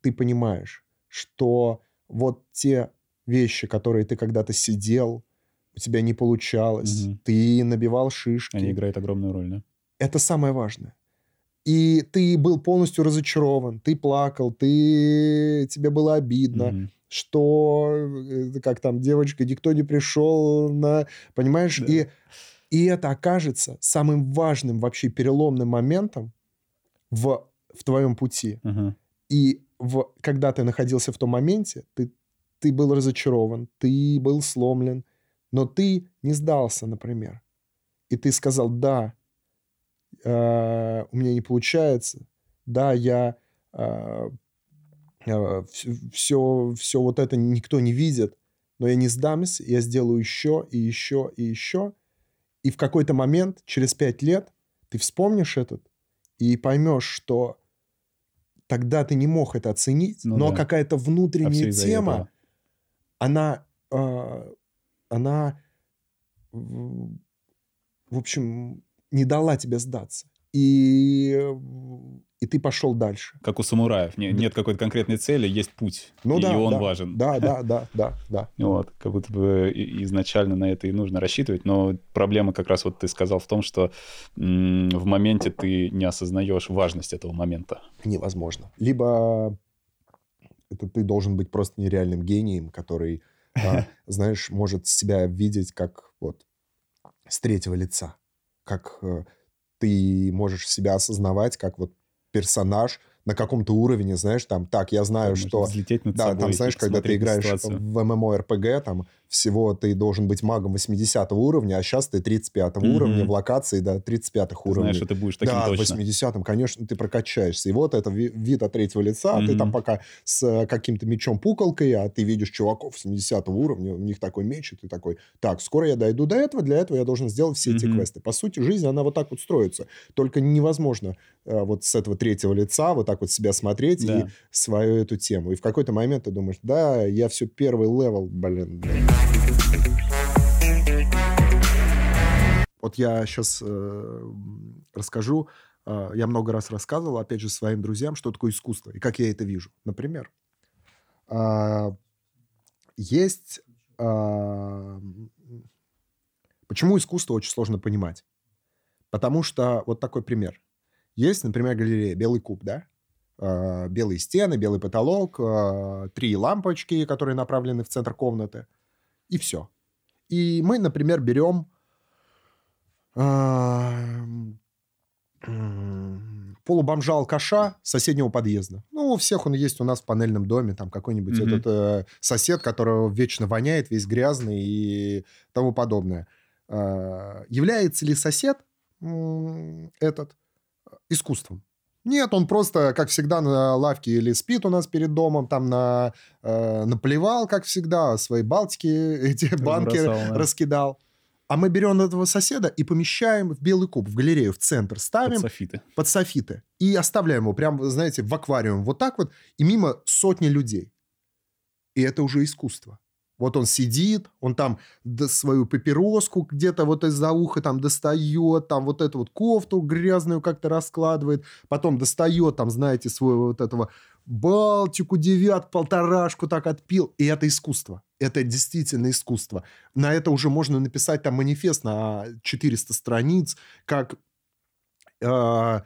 A: ты понимаешь, что вот те вещи, которые ты когда-то сидел, у тебя не получалось,
C: Мгм.
A: ты набивал шишки.
C: Они играют огромную роль, да?
A: Это самое важное. И ты был полностью разочарован, ты плакал, ты... тебе было обидно,
C: Мгм.
A: что, э, как там, девочка, никто не пришел на... Понимаешь?
C: Да.
A: И, и это окажется самым важным вообще переломным моментом в, в твоем пути.
C: Ага.
A: И в, когда ты находился в том моменте, ты, ты был разочарован, ты был сломлен, но ты не сдался, например. И ты сказал, да, э, у меня не получается, да, я все, все вот это никто не видит, но я не сдамся, я сделаю еще и еще и еще. И в какой-то момент, через пять лет, ты вспомнишь этот и поймешь, что тогда ты не мог это оценить,
C: Ну
A: но
C: да.
A: какая-то
C: А
A: внутренняя
C: из-за
A: тема,
C: этого.
A: она, э, она, в общем, не дала тебе сдаться. И, и ты пошел дальше.
C: Как у самураев. Не-
A: Да.
C: нет какой-то конкретной цели, есть путь.
A: Ну
C: и
A: да,
C: он
A: да,
C: важен.
A: Да, да, да, да, да.
C: Вот, как будто бы изначально на это и нужно рассчитывать, но проблема как раз вот ты сказал в том, что в моменте ты не осознаешь важность этого момента.
A: невозможно. Либо это ты должен быть просто нереальным гением, который, а, знаешь, может себя видеть как вот с третьего лица, как э, ты можешь себя осознавать как вот персонаж на каком-то уровне, знаешь, там, так, я знаю,
C: Можно
A: что...
C: взлететь над
A: Да,
C: собой
A: там, знаешь, когда ты играешь
C: ситуацию.
A: в MMORPG, там, всего ты должен быть магом 80 уровня, а сейчас ты 35
C: Мгм.
A: уровня в локации до 35
C: Ты
A: уровней.
C: знаешь, что ты будешь таким
A: да,
C: точно.
A: 80-м, конечно, ты прокачаешься. И вот это ви- вид от третьего лица, ты
C: Мгм.
A: там пока с э, каким-то мечом-пукалкой, а ты видишь чуваков 70 уровня, у них такой меч, и ты такой, так, скоро я дойду до этого, для этого я должен сделать все эти
C: Мгм.
A: квесты. По сути, жизнь, она вот так вот строится. Только невозможно э, вот с этого третьего лица вот так вот себя смотреть
C: Да.
A: и свою эту тему. И в какой-то момент ты думаешь, да, я все первый level, блин. блин». Вот я сейчас расскажу, э, я много раз рассказывал, опять же, своим друзьям, что такое искусство и как я это вижу. Например, а, есть... м, Почему искусство очень сложно понимать? Потому что вот такой пример. Есть, например, галерея «Белый куб», да? А, Белые стены, белый потолок, а, три лампочки, которые направлены в центр комнаты, и все. И мы, например, берем а, м, полубомжа-алкаша соседнего подъезда. Ну, у всех он есть у нас в панельном доме, там какой-нибудь
C: Мгм.
A: этот э, сосед, которого вечно воняет, весь грязный и тому подобное. А, является ли сосед м, этот э, искусством? Нет, он просто, как всегда, на лавке или спит у нас перед домом, там на, э, наплевал, как всегда, свои балтики, эти банки
C: да.
A: раскидал. А мы берем этого соседа и помещаем в белый куб, в галерею, в центр,
C: Под
A: ставим
C: софиты.
A: под софиты и оставляем его прям, знаете, в аквариум вот так вот, и мимо сотни людей. И это уже искусство. Вот он сидит, он там свою папироску где-то вот из-за уха там достает, там вот эту вот кофту грязную как-то раскладывает, потом достает там, знаете, свой вот этого Балтику, девят, полторашку так отпил. И это искусство. Это действительно искусство. На это уже можно написать там манифест на 400 страниц, как э,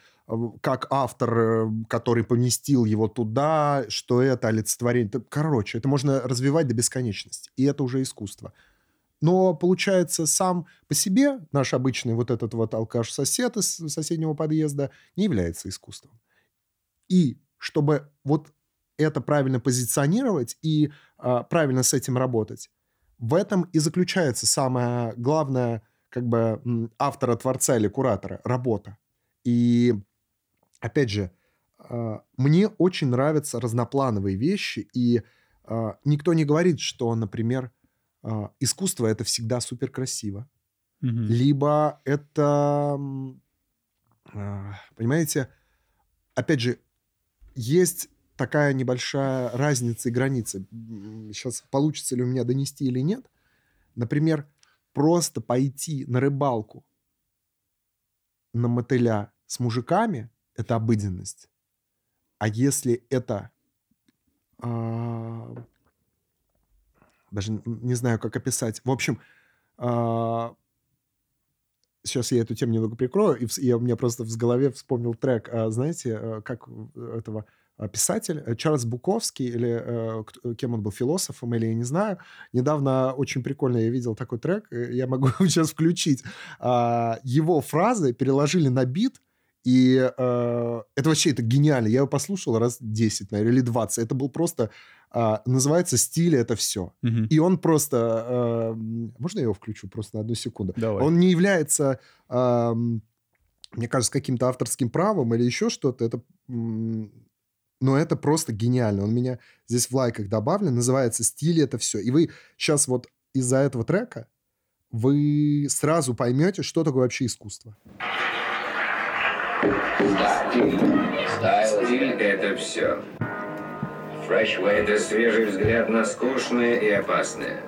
A: как автор, э, который поместил его туда, что это олицетворение. Короче, это можно развивать до бесконечности. И это уже искусство. Но, получается, сам по себе наш обычный вот этот вот алкаш-сосед из соседнего подъезда не является искусством. И чтобы вот это правильно позиционировать и а, правильно с этим работать, в этом и заключается самое главное как бы автора, творца или куратора – работа. И, опять же, а, мне очень нравятся разноплановые вещи, и а, никто не говорит, что, например, а, искусство – это всегда супер красиво,
C: Мгм.
A: либо это, понимаете, опять же, есть такая небольшая разница и граница. Сейчас получится ли у меня донести или нет. Например, просто пойти на рыбалку на мотыля с мужиками – это обыденность. А если это... а, даже не знаю, как описать. В общем, а, сейчас я эту тему немного прикрою, и я, у меня просто в голове вспомнил трек, а, знаете, э, как э, этого а, писатель э, Чарльз Буковский, или э, кем он был, философом, или я не знаю. Недавно очень прикольно я видел такой трек, я могу сейчас включить. А, Его фразы переложили на бит, и э, это вообще это гениально. Я его послушал раз 10, наверное, или 20. Это был просто... а, называется «Стиль — это все».
C: Мгм.
A: И он просто... э, можно я его включу просто на одну секунду?
C: Давай.
A: Он не является, ам, мне кажется, каким-то авторским правом или еще что-то. Это, но это просто гениально. Он меня здесь в лайках добавлен. Называется «Стиль — это все». И вы сейчас вот из-за этого трека вы сразу поймете, что такое вообще искусство.
B: Стиль. Стиль – это все. Это свежий взгляд на скучное и опасное.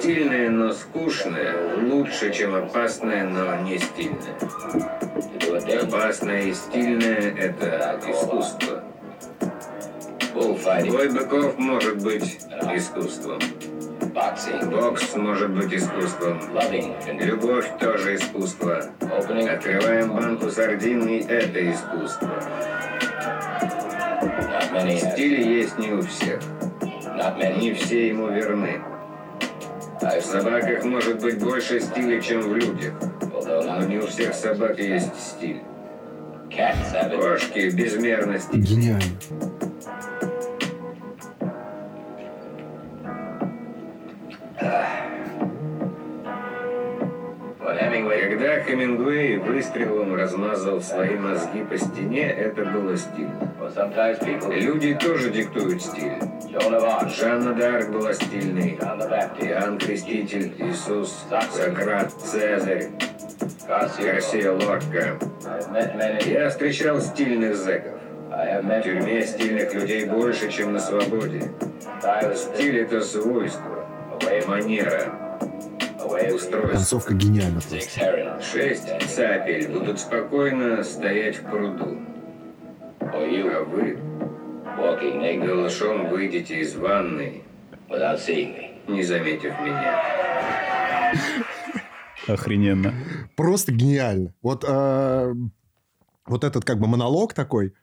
B: Стильное, но скучное лучше, чем опасное, но не стильное. Опасное и стильное – это искусство. Бой быков может быть искусством. Бокс может быть искусством. Любовь тоже искусство. Открываем банку сардин, и это искусство. Стили есть не у всех. Не все ему верны. В собаках может быть больше стиля, чем в людях. Но не у всех собак есть стиль. Кошки безмерно стильные.
A: Гениально.
B: Хемингуэй выстрелом размазал свои мозги по стене, это было стильно. Люди тоже диктуют стиль. Жанна Д'Арк была стильной. Иоанн Креститель, Иисус, Сократ, Цезарь, Гарсия Лорка. Я встречал стильных зэков. В тюрьме стильных людей больше, чем на свободе. Стиль — это свойство, манера.
A: Концовка гениальна просто.
B: Шесть цапель будут спокойно стоять в пруду. А вы голышом выйдете из ванны, не заметив меня.
C: Охрененно.
A: Просто гениально. Вот, э, вот этот как бы монолог такой,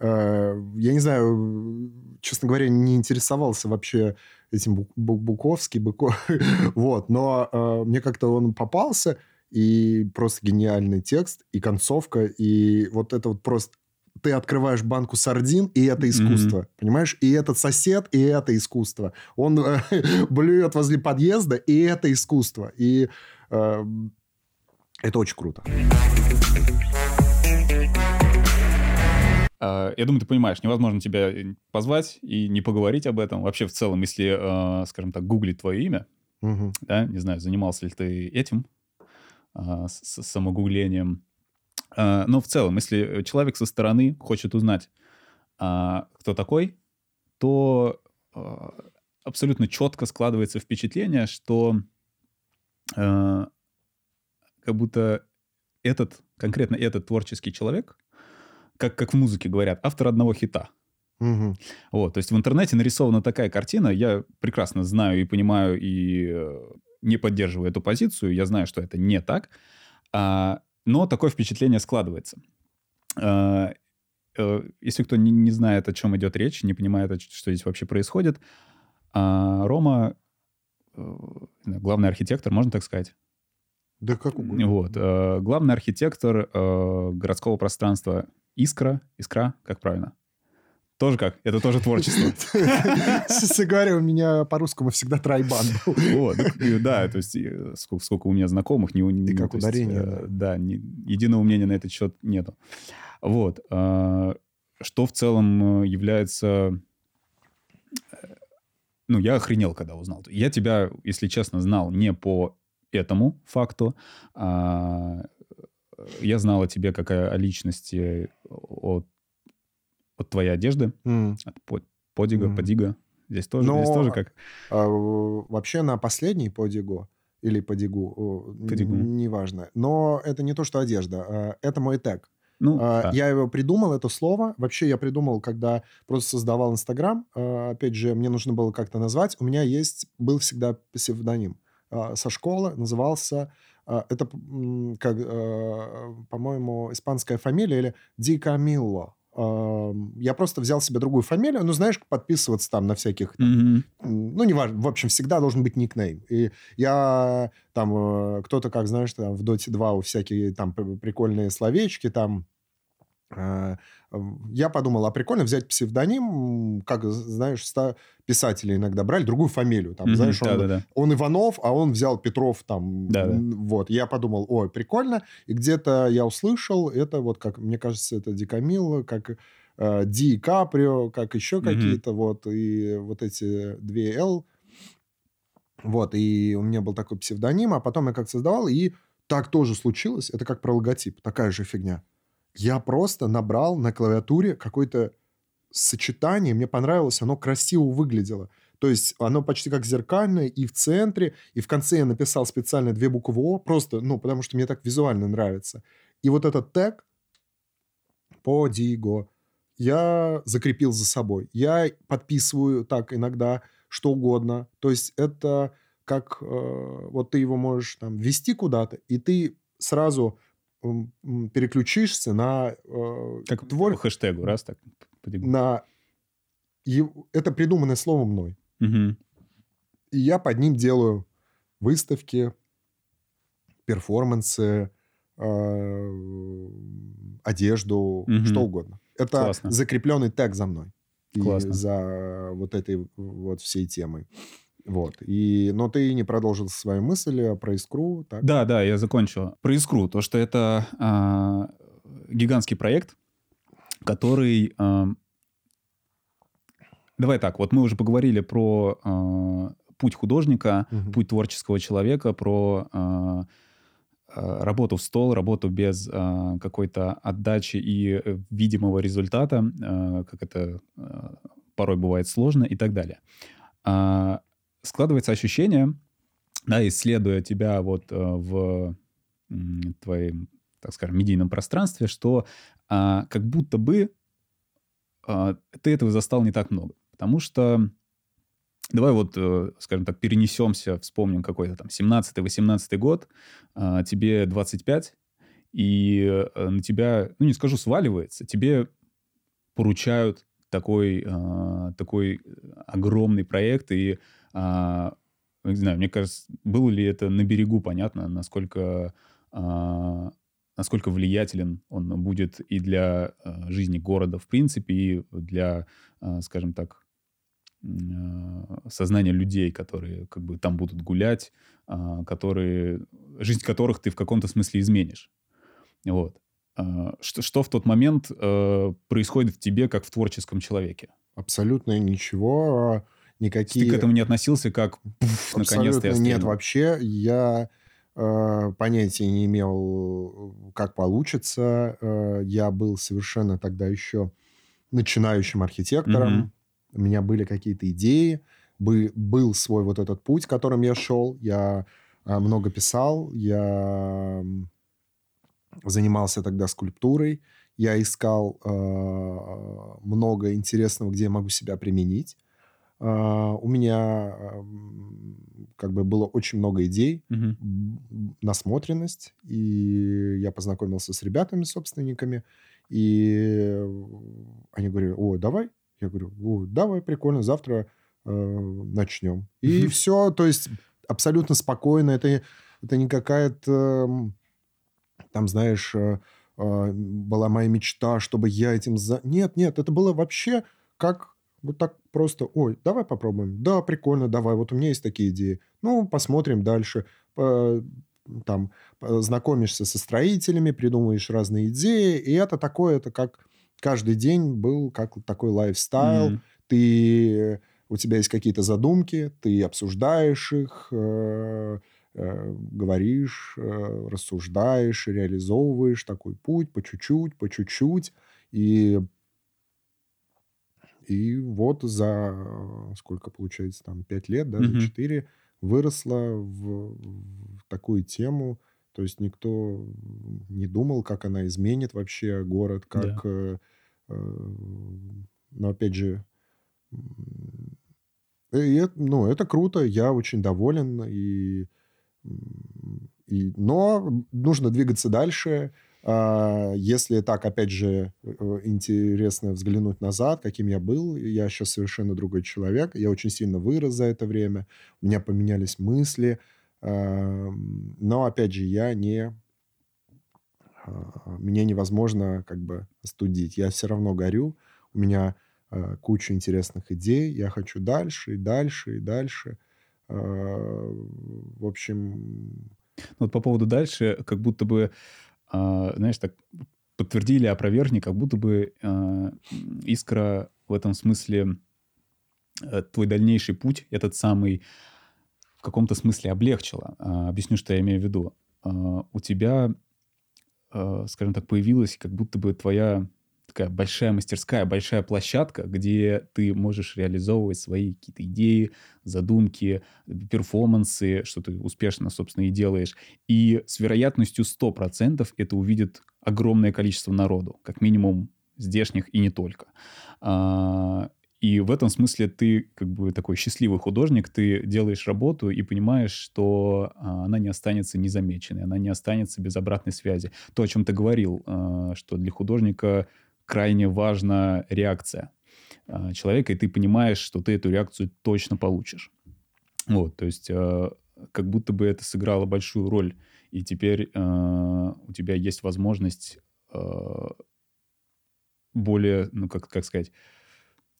A: э, я не знаю, честно говоря, не интересовался вообще этим Бу- Бу- Буковский, Быко, вот, но э, мне как-то он попался, и просто гениальный текст, и концовка, и вот это вот просто ты открываешь банку сардин, и это искусство, понимаешь? И этот сосед, и это искусство. Он э, блюет возле подъезда, и это искусство. И э, это очень круто.
C: А, Я думаю, ты понимаешь, невозможно тебя э, позвать и не поговорить об этом. Вообще, в целом, если, э, скажем так, гуглить твое имя,
A: Мгм.
C: да, не знаю, занимался ли ты этим, а, с самогуглением. А, Но в целом, если человек со стороны хочет узнать, а, кто такой, то а, абсолютно четко складывается впечатление, что а, как будто этот, конкретно этот творческий человек, как, как в музыке говорят, автор одного хита.
A: Мгм.
C: Вот, то есть в интернете нарисована такая картина, я прекрасно знаю и понимаю, и э, не поддерживаю эту позицию, я знаю, что это не так, а, но такое впечатление складывается. А, э, если кто не, не знает, о чем идет речь, не понимает, что здесь вообще происходит, а, Рома, э, главный архитектор, можно так сказать?
A: Да как угодно.
C: Вот, э, главный архитектор э, городского пространства Искра, Искра, как правильно? Тоже как? Это тоже творчество.
A: Честно говоря, у меня по-русскому всегда тройбан был.
C: Вот, и да, то есть э, сколько, сколько у меня знакомых, не, у- не-
A: как
C: то есть,
A: ударение,
C: э, да, не- единого мнения на этот счет нету. Вот, э, что в целом является, ну я охренел, когда узнал. Я тебя, если честно, знал не по этому факту, а, я знал о тебе как о личности от, от твоей одежды,
A: М.
C: от по- подига,
A: Мгм.
C: подига. Здесь тоже,
A: Но-
C: здесь тоже как.
A: А, Вообще на последний подигу или подигу, о,
C: Подигу.
A: неважно. Но это не то, что одежда. а, Это мой тег.
C: Ну,
A: А,
C: да.
A: Я его придумал, это слово. Вообще я придумал, когда просто создавал Инстаграм. А, Опять же, мне нужно было как-то назвать. У меня есть, был всегда псевдоним. А, Со школы назывался... а, Это, как, а, по-моему, испанская фамилия или Ди Камилло. Я просто взял себе другую фамилию. Ну, знаешь, подписываться там на всяких там. М, ну, неважно, в общем, всегда должен быть никнейм. И я там, э, кто-то, как знаешь, там в Dota 2 у всякие там пр- прикольные словечки там. Э, Я подумал, а прикольно взять псевдоним, как, знаешь, писатели иногда брали другую фамилию. Там,
C: Мгм.
A: знаешь, он,
C: Да-да-да.
A: он Иванов, а он взял Петров там. М, Вот, я подумал, ой, прикольно. И где-то я услышал, это вот как, мне кажется, это Ди Камило, как э, Ди Каприо, как еще
C: Мгм.
A: какие-то вот, и вот эти две Л. Вот, и у меня был такой псевдоним, а потом я как создавал, и так тоже случилось. Это как про логотип, такая же фигня. Я просто набрал на клавиатуре какое-то сочетание, мне понравилось, оно красиво выглядело. То есть оно почти как зеркальное, и в центре, и в конце я написал специально две буквы О, просто, ну, потому что мне так визуально нравится. И вот этот тег Подиго я закрепил за собой. Я подписываю так иногда что угодно. То есть это как э, вот ты его можешь там ввести куда-то, и ты сразу переключишься на э,
C: Как
A: твор-
C: по хэштегу, раз так.
A: на это придуманное слово мной.
C: Мгм.
A: И я под ним делаю выставки, перформансы, э, одежду,
C: Мгм.
A: что угодно. Это
C: Классно.
A: закрепленный тег за мной. И
C: Классно.
A: за вот этой вот всей темой. Вот. И, но ты не продолжил свою мысль а про искру, так?
C: Да, да, я закончу. Про искру. То, что это а, гигантский проект, который... а, Давай так, вот мы уже поговорили про а, путь художника,
A: Мгм.
C: путь творческого человека, про а, работу в стол, работу без а, какой-то отдачи и э, видимого результата, а, как это а, порой бывает сложно и так далее. А, Складывается ощущение, да, исследуя тебя вот э, в твоем, так скажем, медийном пространстве, что а, как будто бы а, ты этого застал не так много. Потому что давай вот, э, скажем так, перенесемся, вспомним какой-то там 17-18 год, а, тебе 25, и э, на тебя, ну не скажу сваливается, тебе поручают такой, а, такой огромный проект, и а, не знаю, мне кажется, было ли это на берегу понятно, насколько, а, насколько влиятелен он будет и для а, жизни города в принципе, и для, а, скажем так, а, сознания людей, которые как бы там будут гулять, которые, жизнь которых ты в каком-то смысле изменишь. Вот. Что, что в тот момент э, происходит в тебе, как в творческом человеке?
A: Абсолютно ничего. Никакие...
C: Ты к этому не относился как «Пф, наконец-то я
A: Абсолютно нет
C: стрельнул».
A: вообще. Я э, понятия не имел, как получится. Э, я был совершенно тогда еще начинающим архитектором.
C: Мгм.
A: У меня были какие-то идеи. бы- был свой вот этот путь, которым я шел. Я э, много писал. Я занимался тогда скульптурой. Я искал э, много интересного, где я могу себя применить. А, У меня как бы было очень много идей, м, насмотренность, и я познакомился с ребятами, собственниками, и они говорили, о, давай. Я говорю, о, давай, прикольно, завтра э, начнем. И
C: Мгм.
A: все, то есть абсолютно спокойно, это, это не какая-то, там, знаешь, э, э, была моя мечта, чтобы я этим... За... Нет, нет, это было вообще как вот так просто, ой, давай попробуем. Да, прикольно, давай, вот у меня есть такие идеи. Ну, посмотрим дальше. Там знакомишься со строителями, придумываешь разные идеи, и это такое, это как каждый день был как такой лайфстайл.
C: Мгм.
A: Ты, у тебя есть какие-то задумки, ты обсуждаешь их, э, э, говоришь, э, рассуждаешь, реализовываешь такой путь по чуть-чуть, по чуть-чуть. И и вот за э, сколько получается там пять лет, да, за четыре выросла в, в такую тему. То есть никто не думал, как она изменит вообще город,
C: Да.
A: как. э, э, но опять же, и ну это круто, я очень доволен и и но нужно двигаться дальше. А, Если так, опять же, э, интересно взглянуть назад, каким я был, я сейчас совершенно другой человек. Я очень сильно вырос за это время. У меня поменялись мысли. Ам, Но, опять же, я не... а, Мне невозможно как бы остудить. Я все равно горю. У меня а, куча интересных идей. Я хочу дальше и дальше и дальше. А, В общем,
C: Вот по поводу дальше, как будто бы, а, знаешь, так подтвердили, опровергли, как будто бы а, искра в этом смысле э, твой дальнейший путь, этот самый, в каком-то смысле облегчила. А, Объясню, что я имею в виду. У тебя, скажем так, появилась как будто бы твоя такая большая мастерская, большая площадка, где ты можешь реализовывать свои какие-то идеи, задумки, перформансы, что ты успешно, собственно, и делаешь. И с вероятностью 100% это увидит огромное количество народу, как минимум здешних и не только. А, И в этом смысле ты как бы такой счастливый художник, ты делаешь работу и понимаешь, что а, она не останется незамеченной, она не останется без обратной связи. То, о чем ты говорил, а, что для художника крайне важна реакция а, человека, и ты понимаешь, что ты эту реакцию точно получишь. Вот, то есть э, как будто бы это сыграло большую роль и теперь э, у тебя есть возможность э, более, ну, как, как сказать,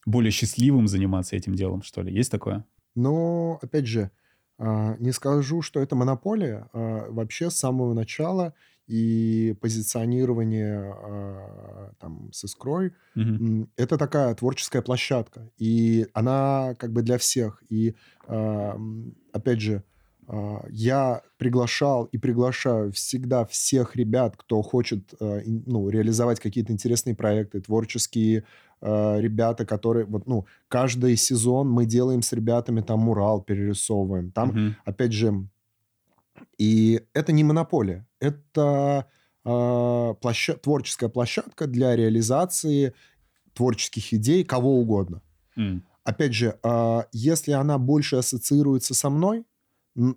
C: более счастливым заниматься этим делом, что ли? Есть такое?
A: Но, опять же, не скажу, что это монополия. Вообще с самого начала и позиционирование а, там с искрой
C: Мгм.
A: это такая творческая площадка. И она как бы для всех. И опять же, я приглашал и приглашаю всегда всех ребят, кто хочет ну, реализовать какие-то интересные проекты, творческие э, ребята, которые... Вот, ну, каждый сезон мы делаем с ребятами там мурал, перерисовываем. Там,
C: Мгм.
A: опять же... И это не монополия. Это э, площа... творческая площадка для реализации творческих идей кого угодно.
C: М.
A: Опять же, э, если она больше ассоциируется со мной,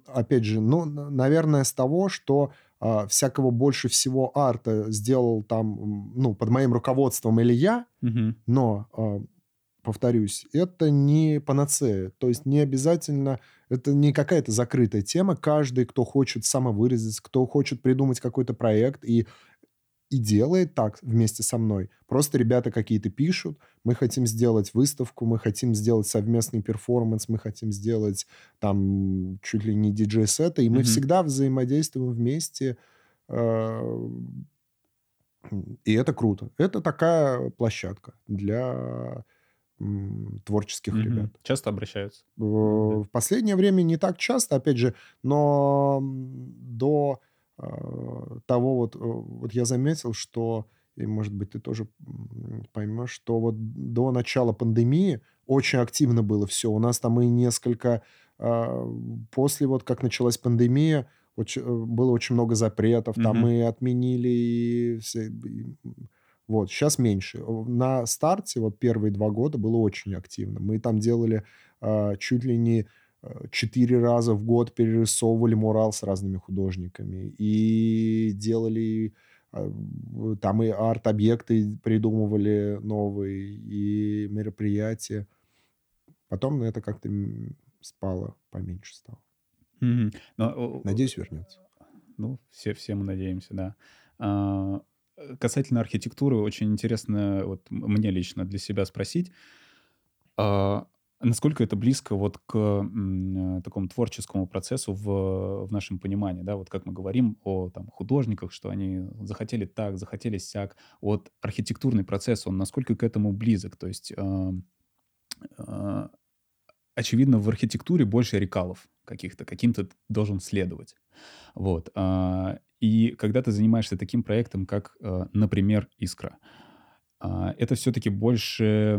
A: опять же, ну, наверное, с того, что а, всякого больше всего арта сделал там, ну, под моим руководством или я,
C: Мгм.
A: но, а, повторюсь, это не панацея. То есть не обязательно, это не какая-то закрытая тема. Каждый, кто хочет самовыразиться, кто хочет придумать какой-то проект и, и делает так вместе со мной. Просто ребята какие-то пишут, мы хотим сделать выставку, мы хотим сделать совместный перформанс, мы хотим сделать там чуть ли не диджей-сеты, и мы
C: Мгм.
A: всегда взаимодействуем вместе. э, И это круто. Это такая площадка для творческих
C: Мгм.
A: ребят.
C: Часто обращаются?
A: Э, В последнее время не так часто, опять же, но до э, того вот, э, вот я заметил, что, и, может быть, ты тоже поймешь, что вот до начала пандемии очень активно было все. У нас там и несколько... э, После вот, как началась пандемия, очень- было очень много запретов, там
C: Мгм.
A: и отменили и все... и, Вот, сейчас меньше. На старте, вот первые два года было очень активно. Мы там делали а, чуть ли не э, четыре раза в год перерисовывали мурал с разными художниками. И делали а, там и арт-объекты придумывали новые, и мероприятия. Потом это как-то спало, поменьше стало.
C: Мгм. Но,
A: Надеюсь, вернется.
C: Ну, все, все мы надеемся, да. А, э, касательно архитектуры, очень интересно вот мне лично для себя спросить, а, насколько это близко вот к э, такому творческому процессу в, в нашем понимании, да, вот как мы говорим о там, художниках, что они захотели так, захотели сяк. Вот архитектурный процесс, он насколько к этому близок? То есть а, а, очевидно, в архитектуре больше рекалов каких-то, каким-то должен следовать. Вот. И когда ты занимаешься таким проектом, как, а, например, «Искра», а, это все-таки больше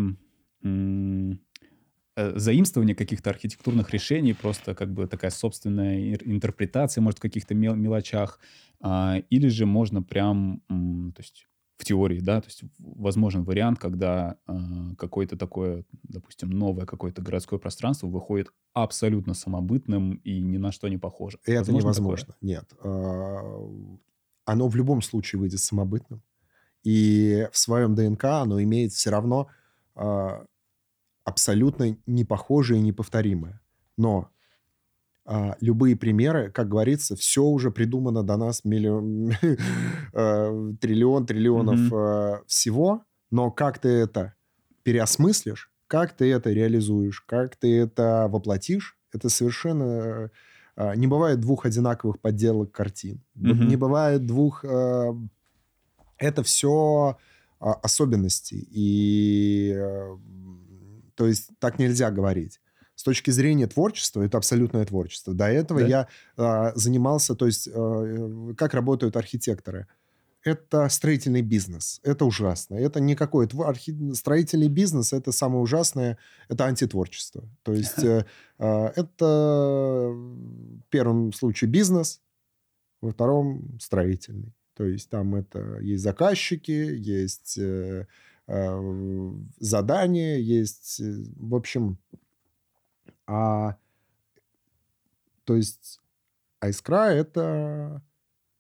C: э, заимствование каких-то архитектурных решений, просто как бы такая собственная интерпретация, может, в каких-то мел- мелочах, а, или же можно прям, то есть в теории, да, то есть возможен вариант, когда а, какое-то такое, допустим, новое какое-то городское пространство выходит абсолютно самобытным и ни на что не похоже.
A: Это
C: Возможно такое?
A: невозможно. Нет. А, Оно в любом случае выйдет самобытным. И в своем ДНК оно имеет все равно а, абсолютно непохожее и неповторимое. Но а, любые примеры, как говорится, все уже придумано до нас миллион, э, триллион, триллионов э, всего, но как ты это переосмыслишь, как ты это реализуешь, как ты это воплотишь, это совершенно... э, Не бывает двух одинаковых подделок картин.
C: Мгм.
A: Не бывает двух... Это все особенности. И... То есть так нельзя говорить. С точки зрения творчества, это абсолютное творчество. До этого
C: Да.
A: я э, занимался, то есть э, как работают архитекторы. Это строительный бизнес. Это ужасно. Это никакой... тво- архи- Строительный бизнес – это самое ужасное. Это антитворчество. То есть э, э, это в первом случае бизнес, во втором строительный. То есть там это есть заказчики, есть э, э, задания, есть... э, В общем, а, то есть а искра это,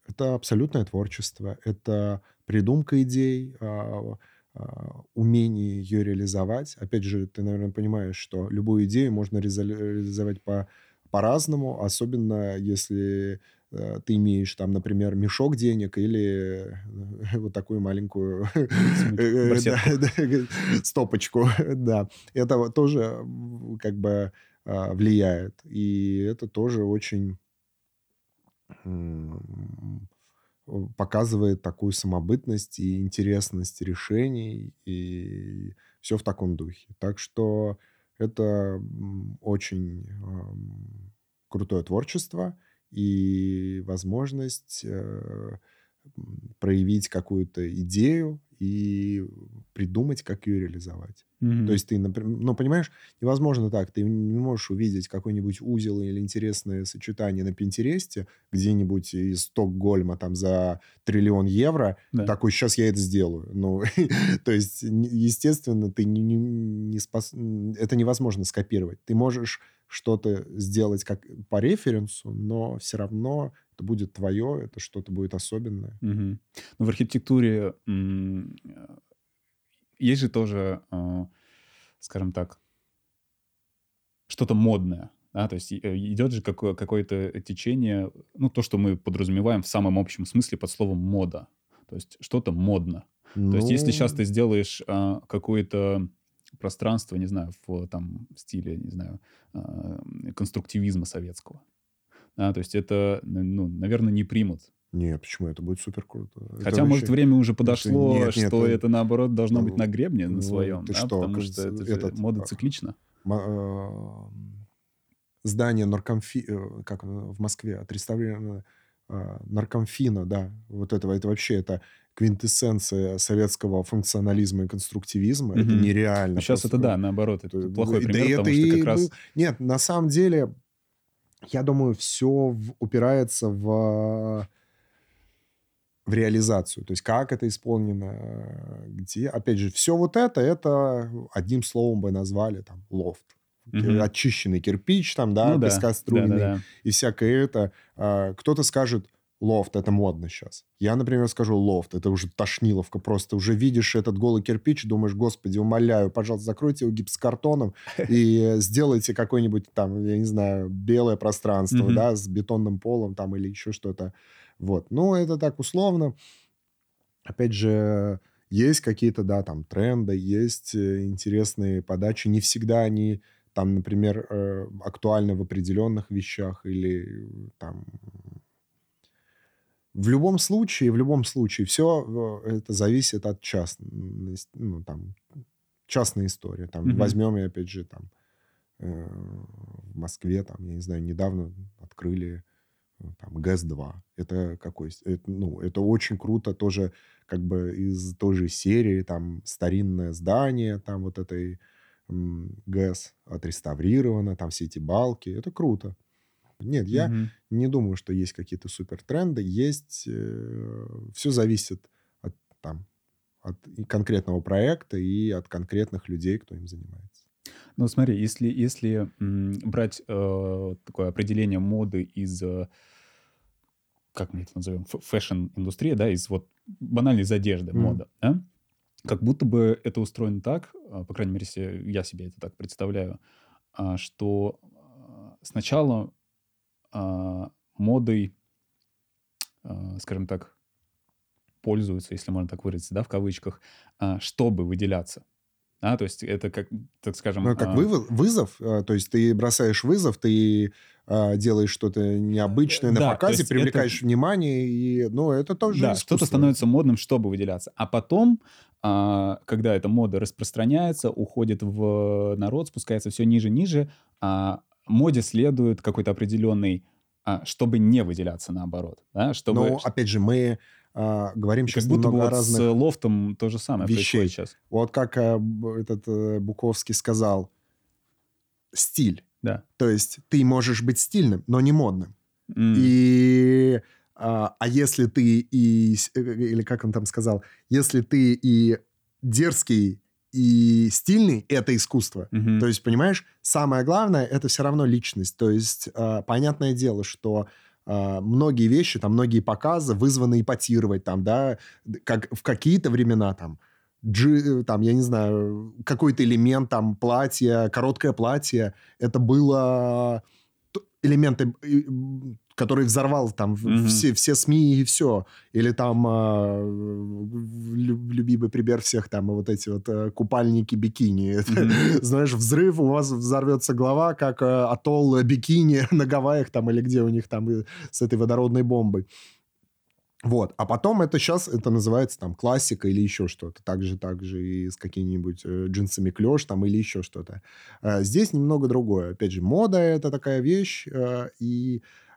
A: это абсолютное творчество, это придумка идей, а, а, умение ее реализовать. Опять же, ты, наверное, понимаешь, что любую идею можно реализовать по, по-разному, особенно если э, ты имеешь там, например, мешок денег или э, вот такую маленькую стопочку, да. Это тоже как бы влияет. И это тоже очень показывает такую самобытность и интересность решений, и все в таком духе. Так что это очень крутое творчество и возможность э, проявить какую-то идею и придумать, как ее реализовать. Mm-hmm. То есть ты, например, ну, понимаешь, невозможно так. Ты не можешь увидеть какой-нибудь узел или интересное сочетание на Пинтересте где-нибудь из Стокгольма там за триллион евро. Да. Такой, сейчас я это сделаю. Ну, то есть, естественно, ты не, не, не спас... это невозможно скопировать. Ты можешь что-то сделать как по референсу, но все равно это будет твое, это что-то будет особенное.
C: Угу. Ну, в архитектуре есть же тоже, а, скажем так, что-то модное. Да? То есть э, идет же какое- какое-то течение, ну, то, что мы подразумеваем в самом общем смысле под словом мода. То есть что-то модно. Ну... То есть если сейчас ну. ты сделаешь а, какое-то пространство, не знаю, в там стиле, не знаю, а, конструктивизма советского, да, то есть это, ну, наверное, не примут.
A: Нет, почему? Это будет супер круто.
C: Хотя, это может, вообще... время уже подошло, нет, нет, что нет, это, наоборот, должно ну, быть на гребне на ну, своем. Ты да? что? Потому что это этот, мода циклична.
A: Э, здание наркомфи... Э, как в Москве отреставрировано э, наркомфина, да, вот этого, это вообще, это квинтэссенция советского функционализма и конструктивизма. Mm-hmm. Это нереально.
C: Сейчас просто. это, да, наоборот, это плохой пример, да, потому это что как раз...
A: Нет, на самом деле, я думаю, все упирается в в реализацию. То есть как это исполнено, где. Опять же, все вот это, это одним словом бы назвали там лофт. Угу. Очищенный кирпич там, да, ну, пескоструйный да, да, да. и всякое это. А, кто-то скажет, лофт, это модно сейчас. Я, например, скажу лофт, это уже тошниловка просто. Уже видишь этот голый кирпич, думаешь, господи, умоляю, пожалуйста, закройте его гипсокартоном и сделайте какое-нибудь там, я не знаю, белое пространство, да, с бетонным полом там или еще что-то. Вот. Ну, это так условно. Опять же, есть какие-то, да, там тренды, есть э, интересные подачи. Не всегда они там, например, э, актуальны в определенных вещах или там в любом случае, в любом случае, все э, это зависит от частной, ну, там, частной истории. Там, mm-hmm. Возьмем, опять же, там, э, в Москве, там, я не знаю, недавно открыли там, ГЭС-2. Это какой? Это, ну, это очень круто тоже как бы из той же серии, там, старинное здание, там вот этой ГЭС отреставрировано, там все эти балки. Это круто. Нет, я угу. не думаю, что есть какие-то супер тренды. Есть... Э, все зависит от, там, от конкретного проекта и от конкретных людей, кто им занимается.
C: Ну, смотри, если, если брать э, такое определение моды из... Э, как мы это назовем, fashion-индустрия, да, из вот банально из одежды, mm. мода, да? как будто бы это устроено так, а, по крайней мере, если я себе это так представляю, а, что а, сначала модой, скажем так, пользуются, если можно так выразиться, да, в кавычках, чтобы выделяться. А, то есть это как, так скажем...
A: Ну, как а... вызов, то есть ты бросаешь вызов, ты а, делаешь что-то необычное на да, показе, привлекаешь это... внимание, и, ну, это тоже
C: Да, что-то становится модным, чтобы выделяться. А потом, а, когда эта мода распространяется, уходит в народ, спускается все ниже-ниже, а моде следует какой-то определенный, а, чтобы не выделяться наоборот. Да? Чтобы...
A: Но, опять же, мы а, говорим сейчас как будто много
C: бы вот
A: разных
C: с лофтом то же самое
A: вещей.
C: сейчас.
A: Вот как а, этот а, Буковский сказал, стиль.
C: Да.
A: То есть ты можешь быть стильным, но не модным. Mm. И а, а если ты и э, или как он там сказал, если ты и дерзкий и стильный это искусство. Mm-hmm. То есть понимаешь, самое главное это все равно личность. То есть а, понятное дело, что а, многие вещи, там многие показы вызваны ипотировать там, да, как в какие-то времена там джи, там, я не знаю, какой-то элемент, там, платье, короткое платье, это было элементы который взорвал там
C: Мгм.
A: все, все СМИ и все. Или там лю- любимый пример всех там вот эти вот э, купальники бикини.
C: Мгм.
A: Знаешь, взрыв, у вас взорвется голова, как э, атолл бикини на Гавайях там или где у них там и с этой водородной бомбой. Вот. А потом это сейчас, это называется там классика или еще что-то. Так же, так же и с какими-нибудь э, джинсами клеш там или еще что-то. Э, здесь немного другое. Опять же, мода это такая вещь, э, и э,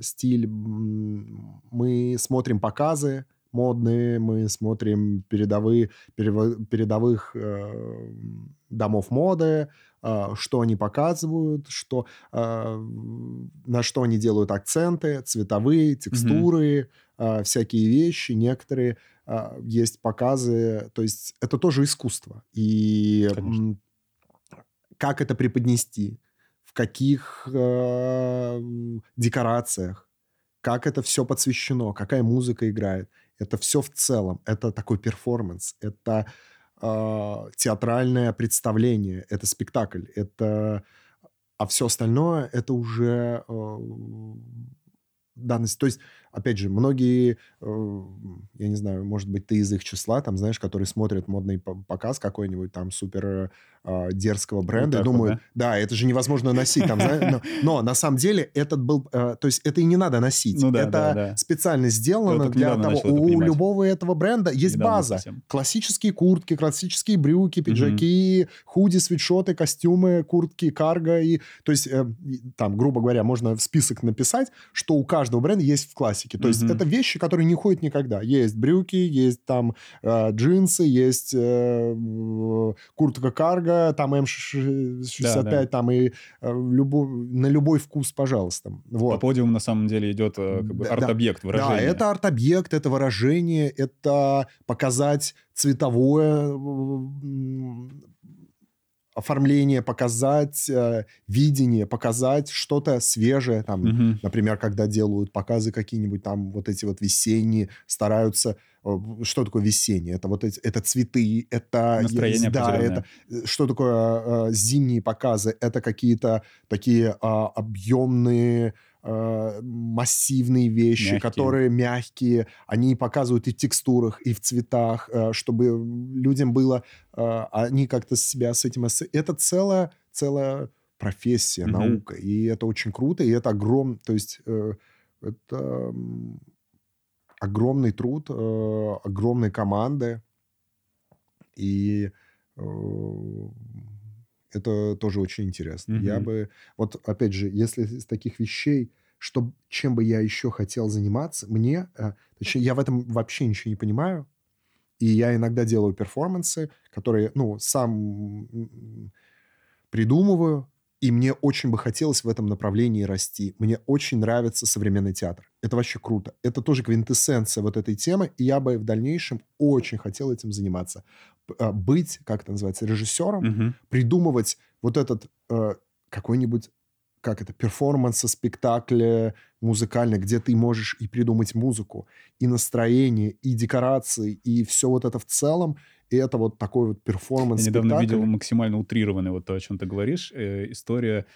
A: стиль. м, Мы смотрим показы модные, мы смотрим передовые, передовых э, домов моды, э, что они показывают, что, э, на что они делают акценты, цветовые, текстуры, э, всякие вещи. Некоторые э, есть показы, то есть это тоже искусство. И
C: Конечно.
A: как это преподнести, в каких э, декорациях, как это все подсвещено, какая музыка играет. Это все в целом. Это такой перформанс. Это э, театральное представление. Это спектакль. Это... А все остальное это уже э, данность. То есть, опять же, многие, э, я не знаю, может быть, ты из их числа, там, знаешь, которые смотрят модный по- показ какой-нибудь там супер дерзкого бренда,
C: так
A: и
C: вот,
A: думают, да? это же невозможно носить, там, но, но на самом деле этот был, э, то есть это и не надо носить,
C: Ну да,
A: это
C: да, да.
A: специально сделано для того, у любого этого бренда есть
C: Недавно
A: база,
C: совсем.
A: классические куртки, классические брюки, пиджаки, худи, свитшоты, костюмы, куртки, карго. И, то есть, э, там, грубо говоря, можно в список написать, что у каждого бренда есть в классике. То есть,
C: Мгм.
A: это вещи, которые не ходят никогда. Есть брюки, есть там э, джинсы, есть куртка карго, там М65,
C: Да, да.
A: там и э, любой, на любой вкус, пожалуйста.
C: По
A: Вот.
C: подиуму на самом деле идет э, как бы
A: Да,
C: арт-объект, выражение.
A: Да, это арт-объект, это выражение, это показать цветовое оформление, показать э, видение, показать что-то свежее. Там,
C: Мгм.
A: Например, когда делают показы какие-нибудь там вот эти вот весенние, стараются... э, Что такое весеннее? Это вот эти, это цветы, это...
C: Настроение
A: да, это, э, что такое э, зимние показы? Это какие-то такие а, объемные, э, массивные вещи,
C: Мягкие.
A: которые мягкие. Они показывают и в текстурах, и в цветах, э, чтобы людям было... э, Они как-то себя с этим... Это целая, целая профессия,
C: Мгм.
A: наука. И это очень круто, и это огром... То есть э, это огромный труд, э, огромные команды. И э, это тоже очень интересно. Я
C: Мгм.
A: бы... Вот, опять же, если из таких вещей, что, чем бы я еще хотел заниматься, мне... э, точнее, я в этом вообще ничего не понимаю. И я иногда делаю перформансы, которые, ну, сам придумываю, и мне очень бы хотелось в этом направлении расти. Мне очень нравится современный театр. Это вообще круто. Это тоже квинтэссенция вот этой темы, и я бы в дальнейшем очень хотел этим заниматься. А, Быть, как это называется, режиссером,
C: Мгм.
A: придумывать вот этот э, какой-нибудь, как это, перформанс, спектакль музыкальный, где ты можешь и придумать музыку, и настроение, и декорации, и все вот это в целом, и это вот такой вот перформанс,
C: Я недавно
A: спектакль.
C: видел максимально утрированный вот то, о чем ты говоришь. Э, история,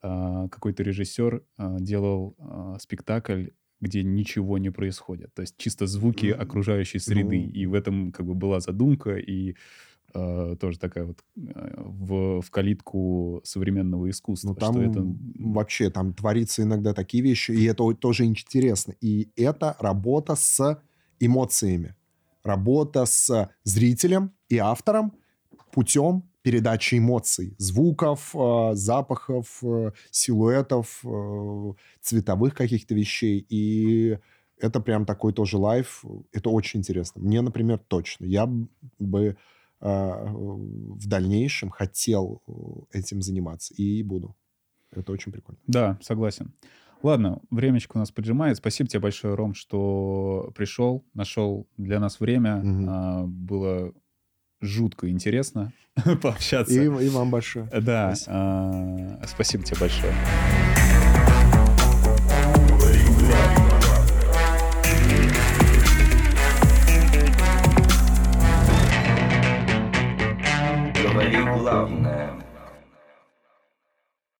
C: а, какой-то режиссер а, делал а, спектакль, где ничего не происходит. То есть чисто звуки окружающей среды.
A: ну.
C: И в этом как бы была задумка, и тоже такая вот а, в, в калитку современного искусства.
A: Ну, там
C: что это...
A: вообще там творится иногда такие вещи, и это тоже интересно. И это работа с эмоциями. Работа с зрителем и автором путем передачи эмоций, звуков, э, запахов, э, силуэтов, э, цветовых каких-то вещей. И это прям такой тоже лайф. Это очень интересно. Мне, например, точно. Я бы э, в дальнейшем хотел э, этим заниматься и буду. Это очень прикольно.
C: Да, согласен. Ладно, времечко у нас поджимает. Спасибо тебе большое, Ром, что пришел, нашел для нас время.
A: Мгм.
C: А, было жутко интересно пообщаться.
A: И, и вам большое.
C: Да,
A: Спасибо.
C: а, спасибо тебе большое.